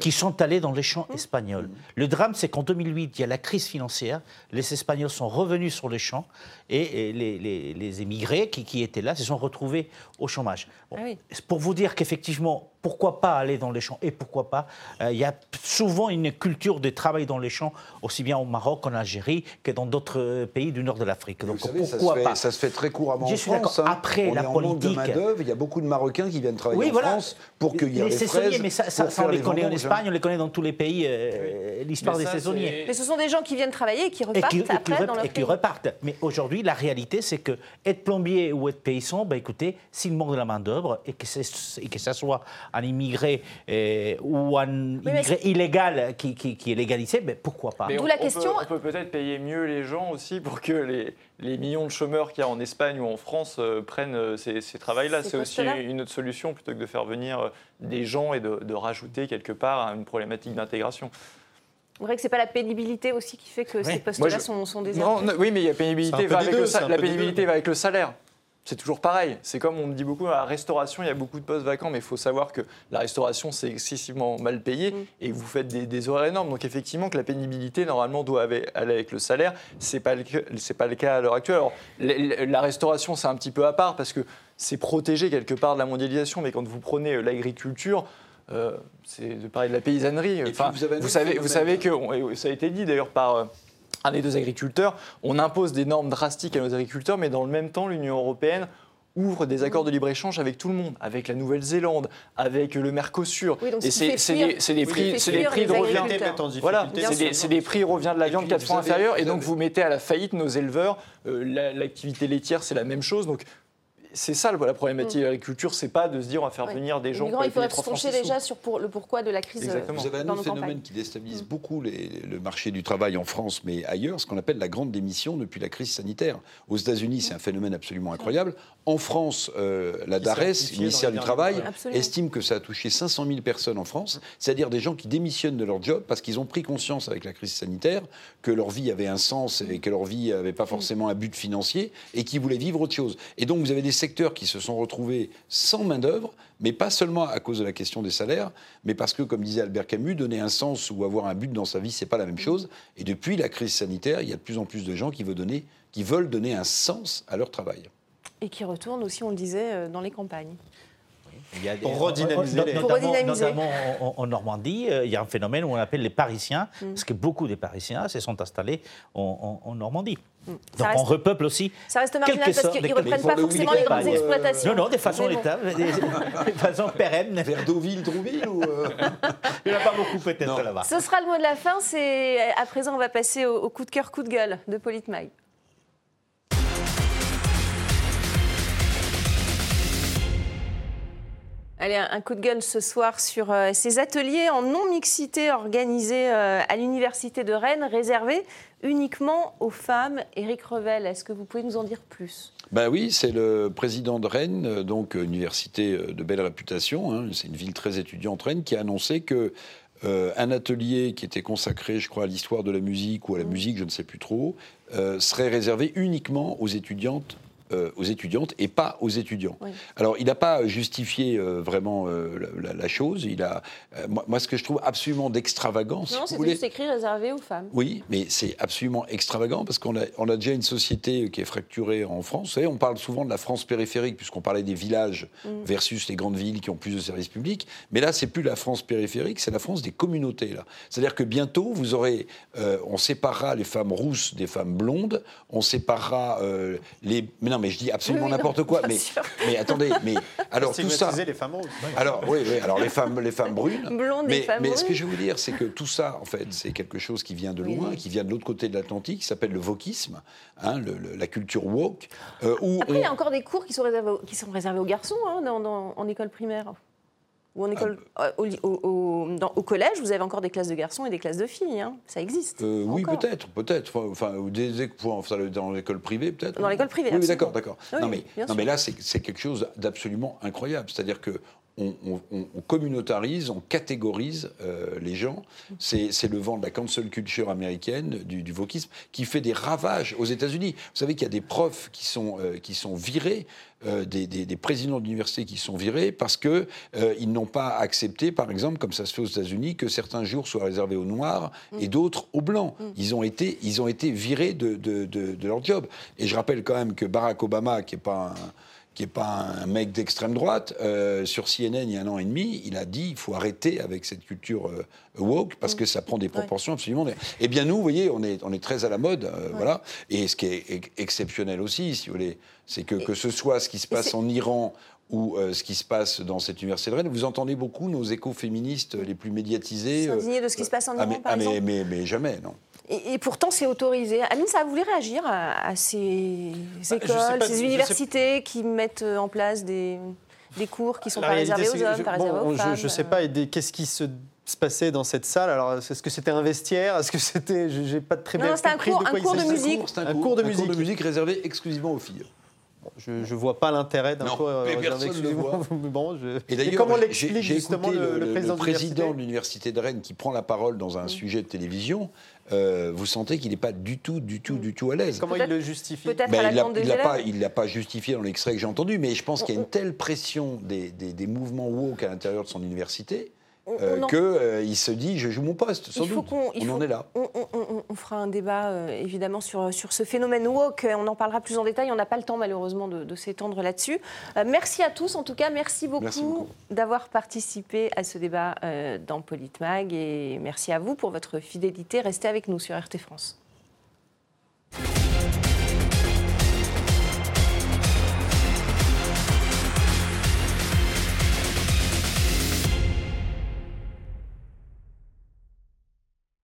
S5: qui sont allés dans les champs espagnols. Le drame, c'est qu'en 2008, il y a la crise financière. Les Espagnols sont revenus sur les champs et, les, émigrés qui, étaient là se sont retrouvés au chômage. Ah pour vous dire qu'effectivement, pourquoi pas aller dans les champs et pourquoi pas, euh, il y a souvent une culture de travail dans les champs, aussi bien au Maroc, en Algérie, que dans d'autres euh, pays du nord de l'Afrique.
S12: Donc pourquoi ça se, fait, pas ça se fait très couramment en France. Hein.
S5: Après
S12: on
S5: la
S12: est
S5: politique.
S12: Manque de il y a beaucoup de Marocains qui viennent travailler en France pour cueillir les, les fraises.
S5: Mais ça, ça, on les connaît en Espagne, on les connaît dans tous les pays, euh, l'histoire des saisonniers.
S1: Mais ce sont des gens qui viennent travailler et qui repartent et qui, après dans leur
S5: Et qui repartent. Mais aujourd'hui, la réalité, c'est que être plombier ou être paysan, ben écoutez, s'il manque de la main-d'œuvre et que, et que ça soit un immigré euh, ou un immigré illégal qui, qui, est légalisé, ben pourquoi pas
S1: D'où la question.
S4: on peut peut-être payer mieux les gens aussi pour que les, les millions de chômeurs qu'il y a en Espagne ou en France euh, prennent euh, ces, ces travails-là. C'est aussi une autre solution plutôt que de faire venir des gens et de, de rajouter quelque part une problématique d'intégration.
S1: Vous vrai que ce n'est pas la pénibilité aussi qui fait que ces postes-là sont, sont désertés
S4: Oui, mais la pénibilité, va avec, le, la pénibilité va avec le salaire. C'est toujours pareil. C'est comme on me dit beaucoup à la restauration, il y a beaucoup de postes vacants, mais il faut savoir que la restauration, c'est excessivement mal payé mm. et vous faites des, horaires énormes. Donc effectivement, que la pénibilité, normalement, doit aller avec le salaire. Ce n'est pas, le, pas le cas à l'heure actuelle. Alors, la restauration, c'est un petit peu à part parce que c'est protégé quelque part de la mondialisation, mais quand vous prenez euh, l'agriculture, euh, c'est de parler de la paysannerie. Enfin, vous, savez, vous savez que, ça a été dit d'ailleurs par un des deux agriculteurs, on impose des normes drastiques à nos agriculteurs, mais dans le même temps, l'Union européenne ouvre des accords de libre-écge avec tout le monde, avec la Nouvelle-Zélande, avec le Mercosur.
S1: et c'est des, prix,
S4: des prix de revient. Voilà, c'est des, prix de revient de la viande quatre fois inférieurs, et donc vous mettez à la faillite nos éleveurs. Euh, l'activité laitière, c'est la même chose. Donc c'est ça la problématique de l'agriculture, c'est pas de se dire on va faire venir des gens.
S1: il faudrait se pencher déjà sur le pourquoi de la crise.
S12: Exactement. Vous avez un autre phénomène qui déstabilise mm. beaucoup le marché du travail en France, mais ailleurs, ce qu'on appelle la grande démission depuis la crise sanitaire. Aux États-Unis, c'est un phénomène absolument incroyable. En France, euh, la DARES, le ministère du Travail, estime que ça a touché 500 000 personnes en France, c'est-à-dire des gens qui démissionnent de leur job parce qu'ils ont pris conscience avec la crise sanitaire que leur vie avait un sens et que leur vie n'avait pas forcément un but financier et qui voulaient vivre autre chose. Et donc vous avez des secteurs qui se sont retrouvés sans main-d'œuvre, mais pas seulement à cause de la question des salaires, mais parce que, comme disait Albert Camus, donner un sens ou avoir un but dans sa vie, c'est pas la même chose. Et depuis la crise sanitaire, il y a de plus en plus de gens qui veulent donner, qui veulent donner un sens à leur travail
S1: et qui retournent aussi, on le disait, euh, dans les campagnes.
S3: Il y a pour redynamiser les...
S5: Notamment, en, Normandie, il y a un phénomène où on appelle les Parisiens, mm. parce que beaucoup de Parisiens se sont installés en, Normandie. Mm. Donc on repeuple aussi.
S1: Ça reste marginal parce qu'ils ne reprennent pas forcément les grandes exploitations.
S5: Non, non, des façons d'État, (laughs) des, façons pérennes.
S12: Vers Deauville, Trouville ou (laughs)
S5: Il n'y en a pas beaucoup peut-être là-bas.
S1: Ce sera le mot de la fin. À présent, on va passer au, coup de cœur, coup de gueule de Politmaï. Allez, un coup de gueule ce soir sur euh, ces ateliers en non-mixité organisés euh, à l'Université de Rennes, réservés uniquement aux femmes. Éric Revel, est-ce que vous pouvez nous en dire plus?
S12: Ben oui, c'est le président de Rennes, euh, donc université de belle réputation, hein, c'est une ville très étudiante Rennes, qui a annoncé que un atelier qui était consacré, je crois, à l'histoire de la musique ou à la mmh. musique, je ne sais plus trop, serait réservé uniquement aux étudiantes euh, aux étudiantes et pas aux étudiants. Alors, il n'a pas justifié euh, vraiment euh, la, chose. Il a, moi, ce que je trouve absolument d'extravagance.
S1: Non, c'est juste écrit réservé aux femmes.
S12: Oui, mais c'est absolument extravagant parce qu'on a, on a déjà une société qui est fracturée en France. Vous savez, on parle souvent de la France périphérique puisqu'on parlait des villages mm. versus les grandes villes qui ont plus de services publics. Mais là, c'est plus la France périphérique, c'est la France des communautés. Là, c'est-à-dire que bientôt, vous aurez, on séparera les femmes rousses des femmes blondes, on séparera les. Mais non, mais je dis absolument n'importe quoi. Mais, mais attendez, mais alors tout ça.
S3: les femmes
S12: Alors oui, oui, alors les femmes, les femmes brunes. mais, mais ce que je veux dire, c'est que tout ça, en fait, c'est quelque chose qui vient de loin, qui vient de l'autre côté de l'Atlantique, qui s'appelle le wokisme, hein, la culture woke.
S1: Euh, Après, il y a encore des cours qui sont réservés, qui sont réservés aux garçons hein, en école primaire. Ou en école, ah. au, au, collège, vous avez encore des classes de garçons et des classes de filles. Hein. Ça existe.
S12: Euh, oui, peut-être, peut-être. Enfin, des, dans l'école privée, peut-être.
S1: Dans l'école privée.
S12: Oui, d'accord, d'accord. non, mais, non, mais là, c'est quelque chose d'absolument incroyable. C'est-à-dire que on, communautarise, on catégorise euh, les gens. C'est le vent de la cancel culture américaine, du, du wokisme, qui fait des ravages aux États-Unis. Vous savez qu'il y a des profs qui sont, euh, qui sont virés, euh, des, des, présidents d'université qui sont virés parce qu'ils ils n'ont pas accepté, par exemple, comme ça se fait aux États-Unis, que certains jours soient réservés aux Noirs et d'autres aux Blancs. Ils, ont été, ils ont été virés de, de, de, leur job. Et je rappelle quand même que Barack Obama, qui n'est pas un qui n'est pas un mec d'extrême droite, euh, sur CNN il y a un an et demi, il a dit il faut arrêter avec cette culture euh, woke parce que ça prend des proportions absolument. Eh bien nous, vous voyez, on est, on est très à la mode, euh, voilà. Et ce qui est exceptionnel aussi, si vous voulez, c'est que que ce soit ce qui se passe en Iran ou ce qui se passe dans cette université de Rennes. Vous entendez beaucoup nos écoféministes les plus médiatisés.
S1: S'indigner de ce qui se passe en ah, Iran, par ah,
S12: mais, mais, mais, jamais, non.
S1: Et, pourtant, c'est autorisé. Amine, ça voulu réagir à, ces bah, écoles, ces universités qui mettent en place des, des cours qui ne sont pas réservés aux hommes, pas réservés aux femmes
S3: Je ne sais pas. Qu'est-ce qui se passait dans cette salle? Alors, est-ce que c'était un vestiaire? Est-ce que c'était J'ai pas très bien compris
S1: un cours, de quoi un cours de musique.
S12: Un, cours, de musique. de musique réservé exclusivement aux filles.
S3: Je ne vois pas l'intérêt d'un cours
S12: réservé exclusivement.
S3: Bon,
S12: je... Et d'ailleurs, comment l'explique justement le, le, président, le président de l'université de Rennes qui prend la parole dans un sujet de télévision euh, vous sentez qu'il n'est pas du tout, du tout, du tout à l'aise.
S3: Comment il le justifie
S1: Peut-être ben,
S12: Il ne l'a pas, justifié dans l'extrait que j'ai entendu, mais je pense qu'il y a une telle pression des, des mouvements woke à l'intérieur de son université euh, qu'il euh, se dit je joue mon poste, sans doute. On, en est là.
S1: On, fera un débat euh, évidemment sur, sur ce phénomène woke. On en parlera plus en détail. On n'a pas le temps malheureusement de, s'étendre là-dessus. merci à tous en tout cas. Merci beaucoup, beaucoup. d'avoir participé à ce débat dans Politmag et merci à vous pour votre fidélité. Restez avec nous sur RT France.